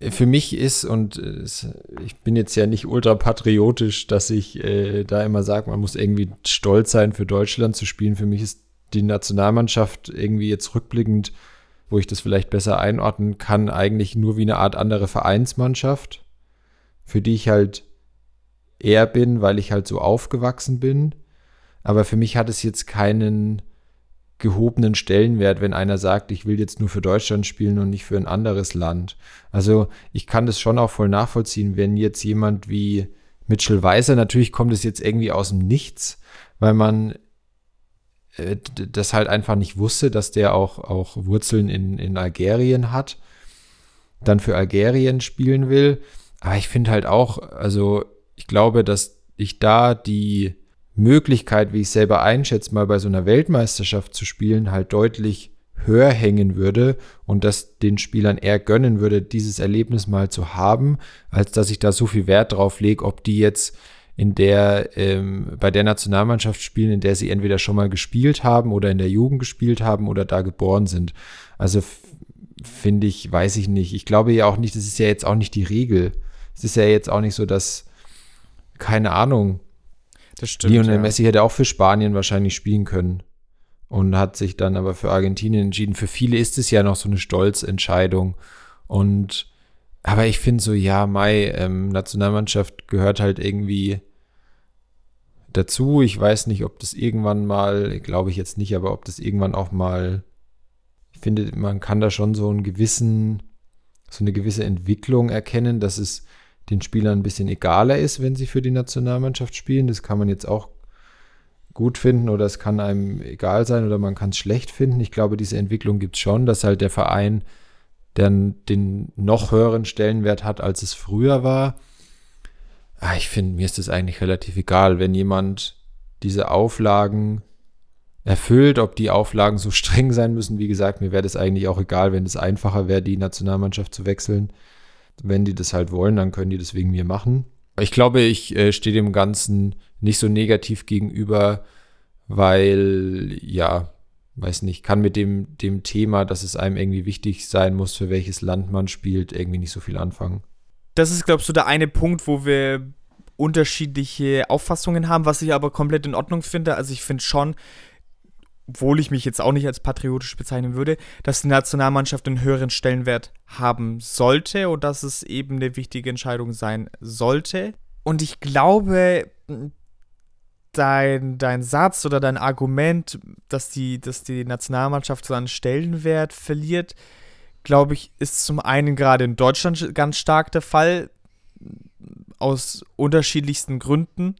Für mich ist, und es, ich bin jetzt ja nicht ultra patriotisch, dass ich äh, da immer sage, man muss irgendwie stolz sein, für Deutschland zu spielen. Für mich ist die Nationalmannschaft irgendwie jetzt rückblickend, wo ich das vielleicht besser einordnen kann, eigentlich nur wie eine Art andere Vereinsmannschaft, für die ich halt eher bin, weil ich halt so aufgewachsen bin. Aber für mich hat es jetzt keinen gehobenen Stellenwert, wenn einer sagt, ich will jetzt nur für Deutschland spielen und nicht für ein anderes Land. Also ich kann das schon auch voll nachvollziehen, wenn jetzt jemand wie Mitchell Weiser, natürlich kommt es jetzt irgendwie aus dem Nichts, weil man äh, das halt einfach nicht wusste, dass der auch, auch Wurzeln in, in Algerien hat, dann für Algerien spielen will. Aber ich finde halt auch, also ich glaube, dass ich da die Möglichkeit, wie ich selber einschätze, mal bei so einer Weltmeisterschaft zu spielen, halt deutlich höher hängen würde und das den Spielern eher gönnen würde, dieses Erlebnis mal zu haben, als dass ich da so viel Wert drauf lege, ob die jetzt in der ähm, bei der Nationalmannschaft spielen, in der sie entweder schon mal gespielt haben oder in der Jugend gespielt haben oder da geboren sind. Also finde ich, weiß ich nicht. Ich glaube ja auch nicht, das ist ja jetzt auch nicht die Regel. Es ist ja jetzt auch nicht so, dass keine Ahnung, das stimmt. Lionel ja. Messi hätte auch für Spanien wahrscheinlich spielen können und hat sich dann aber für Argentinien entschieden. Für viele ist es ja noch so eine Stolzentscheidung. Und aber ich finde so, ja, Mai, ähm, Nationalmannschaft gehört halt irgendwie dazu. Ich weiß nicht, ob das irgendwann mal, glaube ich jetzt nicht, aber ob das irgendwann auch mal, ich finde, man kann da schon so einen gewissen, so eine gewisse Entwicklung erkennen, dass es den Spielern ein bisschen egaler ist, wenn sie für die Nationalmannschaft spielen. Das kann man jetzt auch gut finden oder es kann einem egal sein oder man kann es schlecht finden. Ich glaube, diese Entwicklung gibt es schon, dass halt der Verein dann den noch höheren Stellenwert hat, als es früher war. Ah, ich finde, mir ist das eigentlich relativ egal, wenn jemand diese Auflagen erfüllt, ob die Auflagen so streng sein müssen. Wie gesagt, mir wäre das eigentlich auch egal, wenn es einfacher wäre, die Nationalmannschaft zu wechseln. Wenn die das halt wollen, dann können die das wegen mir machen. Ich glaube, ich äh, stehe dem Ganzen nicht so negativ gegenüber, weil, ja, weiß nicht, kann mit dem, dem Thema, dass es einem irgendwie wichtig sein muss, für welches Land man spielt, irgendwie nicht so viel anfangen. Das ist, glaubst du, der eine Punkt, wo wir unterschiedliche Auffassungen haben, was ich aber komplett in Ordnung finde. Also ich finde schon, obwohl ich mich jetzt auch nicht als patriotisch bezeichnen würde, dass die Nationalmannschaft einen höheren Stellenwert haben sollte und dass es eben eine wichtige Entscheidung sein sollte. Und ich glaube, dein, dein Satz oder dein Argument, dass die, dass die Nationalmannschaft so einen Stellenwert verliert, glaube ich, ist zum einen gerade in Deutschland ganz stark der Fall, aus unterschiedlichsten Gründen.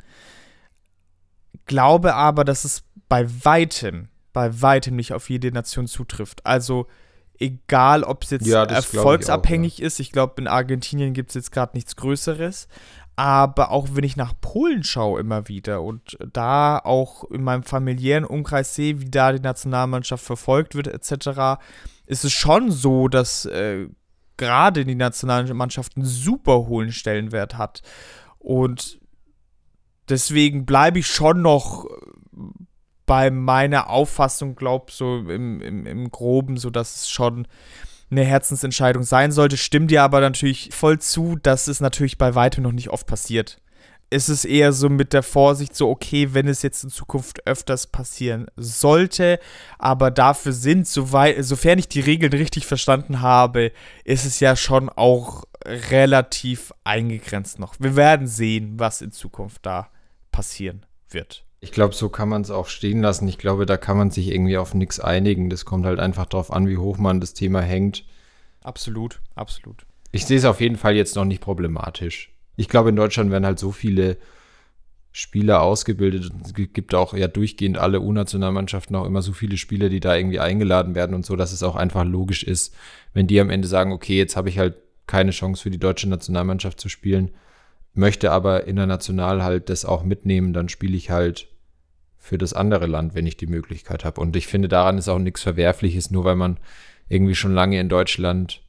Glaube aber, dass es bei weitem bei weitem nicht auf jede Nation zutrifft. Also egal, ob es jetzt ja, erfolgsabhängig auch, ja. ist. Ich glaube, in Argentinien gibt es jetzt gerade nichts Größeres. Aber auch wenn ich nach Polen schaue immer wieder und da auch in meinem familiären Umkreis sehe, wie da die Nationalmannschaft verfolgt wird etc., ist es schon so, dass äh, gerade die Nationalmannschaft einen super hohen Stellenwert hat. Und deswegen bleibe ich schon noch bei meiner Auffassung, glaube so im, im, im Groben, so dass es schon eine Herzensentscheidung sein sollte. Stimmt dir aber natürlich voll zu, dass es natürlich bei weitem noch nicht oft passiert. Es ist eher so mit der Vorsicht, so okay, wenn es jetzt in Zukunft öfters passieren sollte, aber dafür sind, soweit, sofern ich die Regeln richtig verstanden habe, ist es ja schon auch relativ eingegrenzt noch. Wir werden sehen, was in Zukunft da passieren wird. Ich glaube, so kann man es auch stehen lassen. Ich glaube, da kann man sich irgendwie auf nichts einigen. Das kommt halt einfach darauf an, wie hoch man das Thema hängt. Absolut, absolut. Ich sehe es auf jeden Fall jetzt noch nicht problematisch. Ich glaube, in Deutschland werden halt so viele Spieler ausgebildet. Es gibt auch ja durchgehend alle U-Nationalmannschaften auch immer so viele Spieler, die da irgendwie eingeladen werden und so, dass es auch einfach logisch ist, wenn die am Ende sagen, okay, jetzt habe ich halt keine Chance für die deutsche Nationalmannschaft zu spielen, möchte aber international halt das auch mitnehmen, dann spiele ich halt für das andere Land, wenn ich die Möglichkeit habe. Und ich finde, daran ist auch nichts Verwerfliches, nur weil man irgendwie schon lange in Deutschland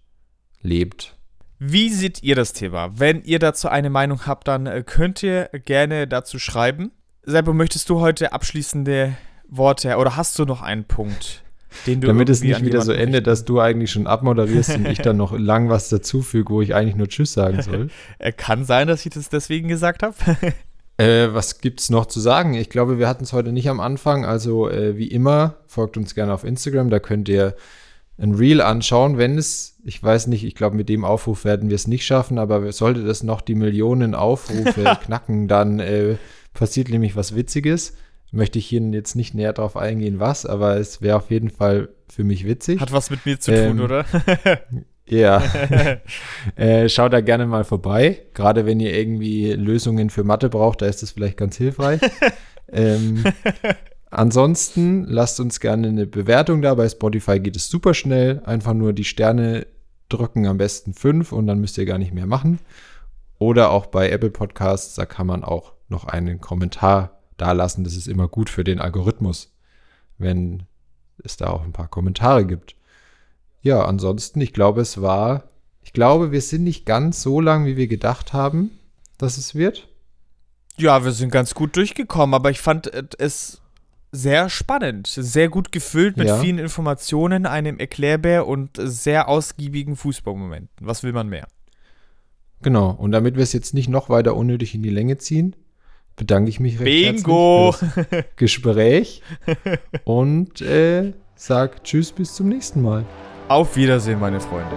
lebt. Wie seht ihr das Thema? Wenn ihr dazu eine Meinung habt, dann äh, könnt ihr gerne dazu schreiben. Seibo, möchtest du heute abschließende Worte oder hast du noch einen Punkt? Den du Damit es nicht wieder so endet, dass du eigentlich schon abmoderierst und ich dann noch lang was dazufüge, wo ich eigentlich nur Tschüss sagen soll. Kann sein, dass ich das deswegen gesagt habe. Äh, was gibt's noch zu sagen? Ich glaube, wir hatten es heute nicht am Anfang. Also äh, wie immer, folgt uns gerne auf Instagram. Da könnt ihr ein Reel anschauen, wenn es, ich weiß nicht, ich glaube, mit dem Aufruf werden wir es nicht schaffen, aber sollte das noch die Millionen Aufrufe knacken, dann äh, passiert nämlich was Witziges. Möchte ich hier jetzt nicht näher drauf eingehen, was, aber es wäre auf jeden Fall für mich witzig. Hat was mit mir zu ähm, tun, oder? ja. äh, schaut da gerne mal vorbei. Gerade wenn ihr irgendwie Lösungen für Mathe braucht, da ist das vielleicht ganz hilfreich. ähm, ansonsten lasst uns gerne eine Bewertung da. Bei Spotify geht es super schnell. Einfach nur die Sterne drücken, am besten fünf und dann müsst ihr gar nicht mehr machen. Oder auch bei Apple Podcasts, da kann man auch noch einen Kommentar da lassen. Das ist immer gut für den Algorithmus, wenn es da auch ein paar Kommentare gibt. Ja, ansonsten, ich glaube, es war, ich glaube, wir sind nicht ganz so lang, wie wir gedacht haben, dass es wird. Ja, wir sind ganz gut durchgekommen, aber ich fand es sehr spannend, sehr gut gefüllt mit ja. vielen Informationen, einem Erklärbär und sehr ausgiebigen Fußballmomenten. Was will man mehr? Genau, und damit wir es jetzt nicht noch weiter unnötig in die Länge ziehen, bedanke ich mich recht Bingo. für das Gespräch und äh, sag Tschüss bis zum nächsten Mal. Auf Wiedersehen, meine Freunde.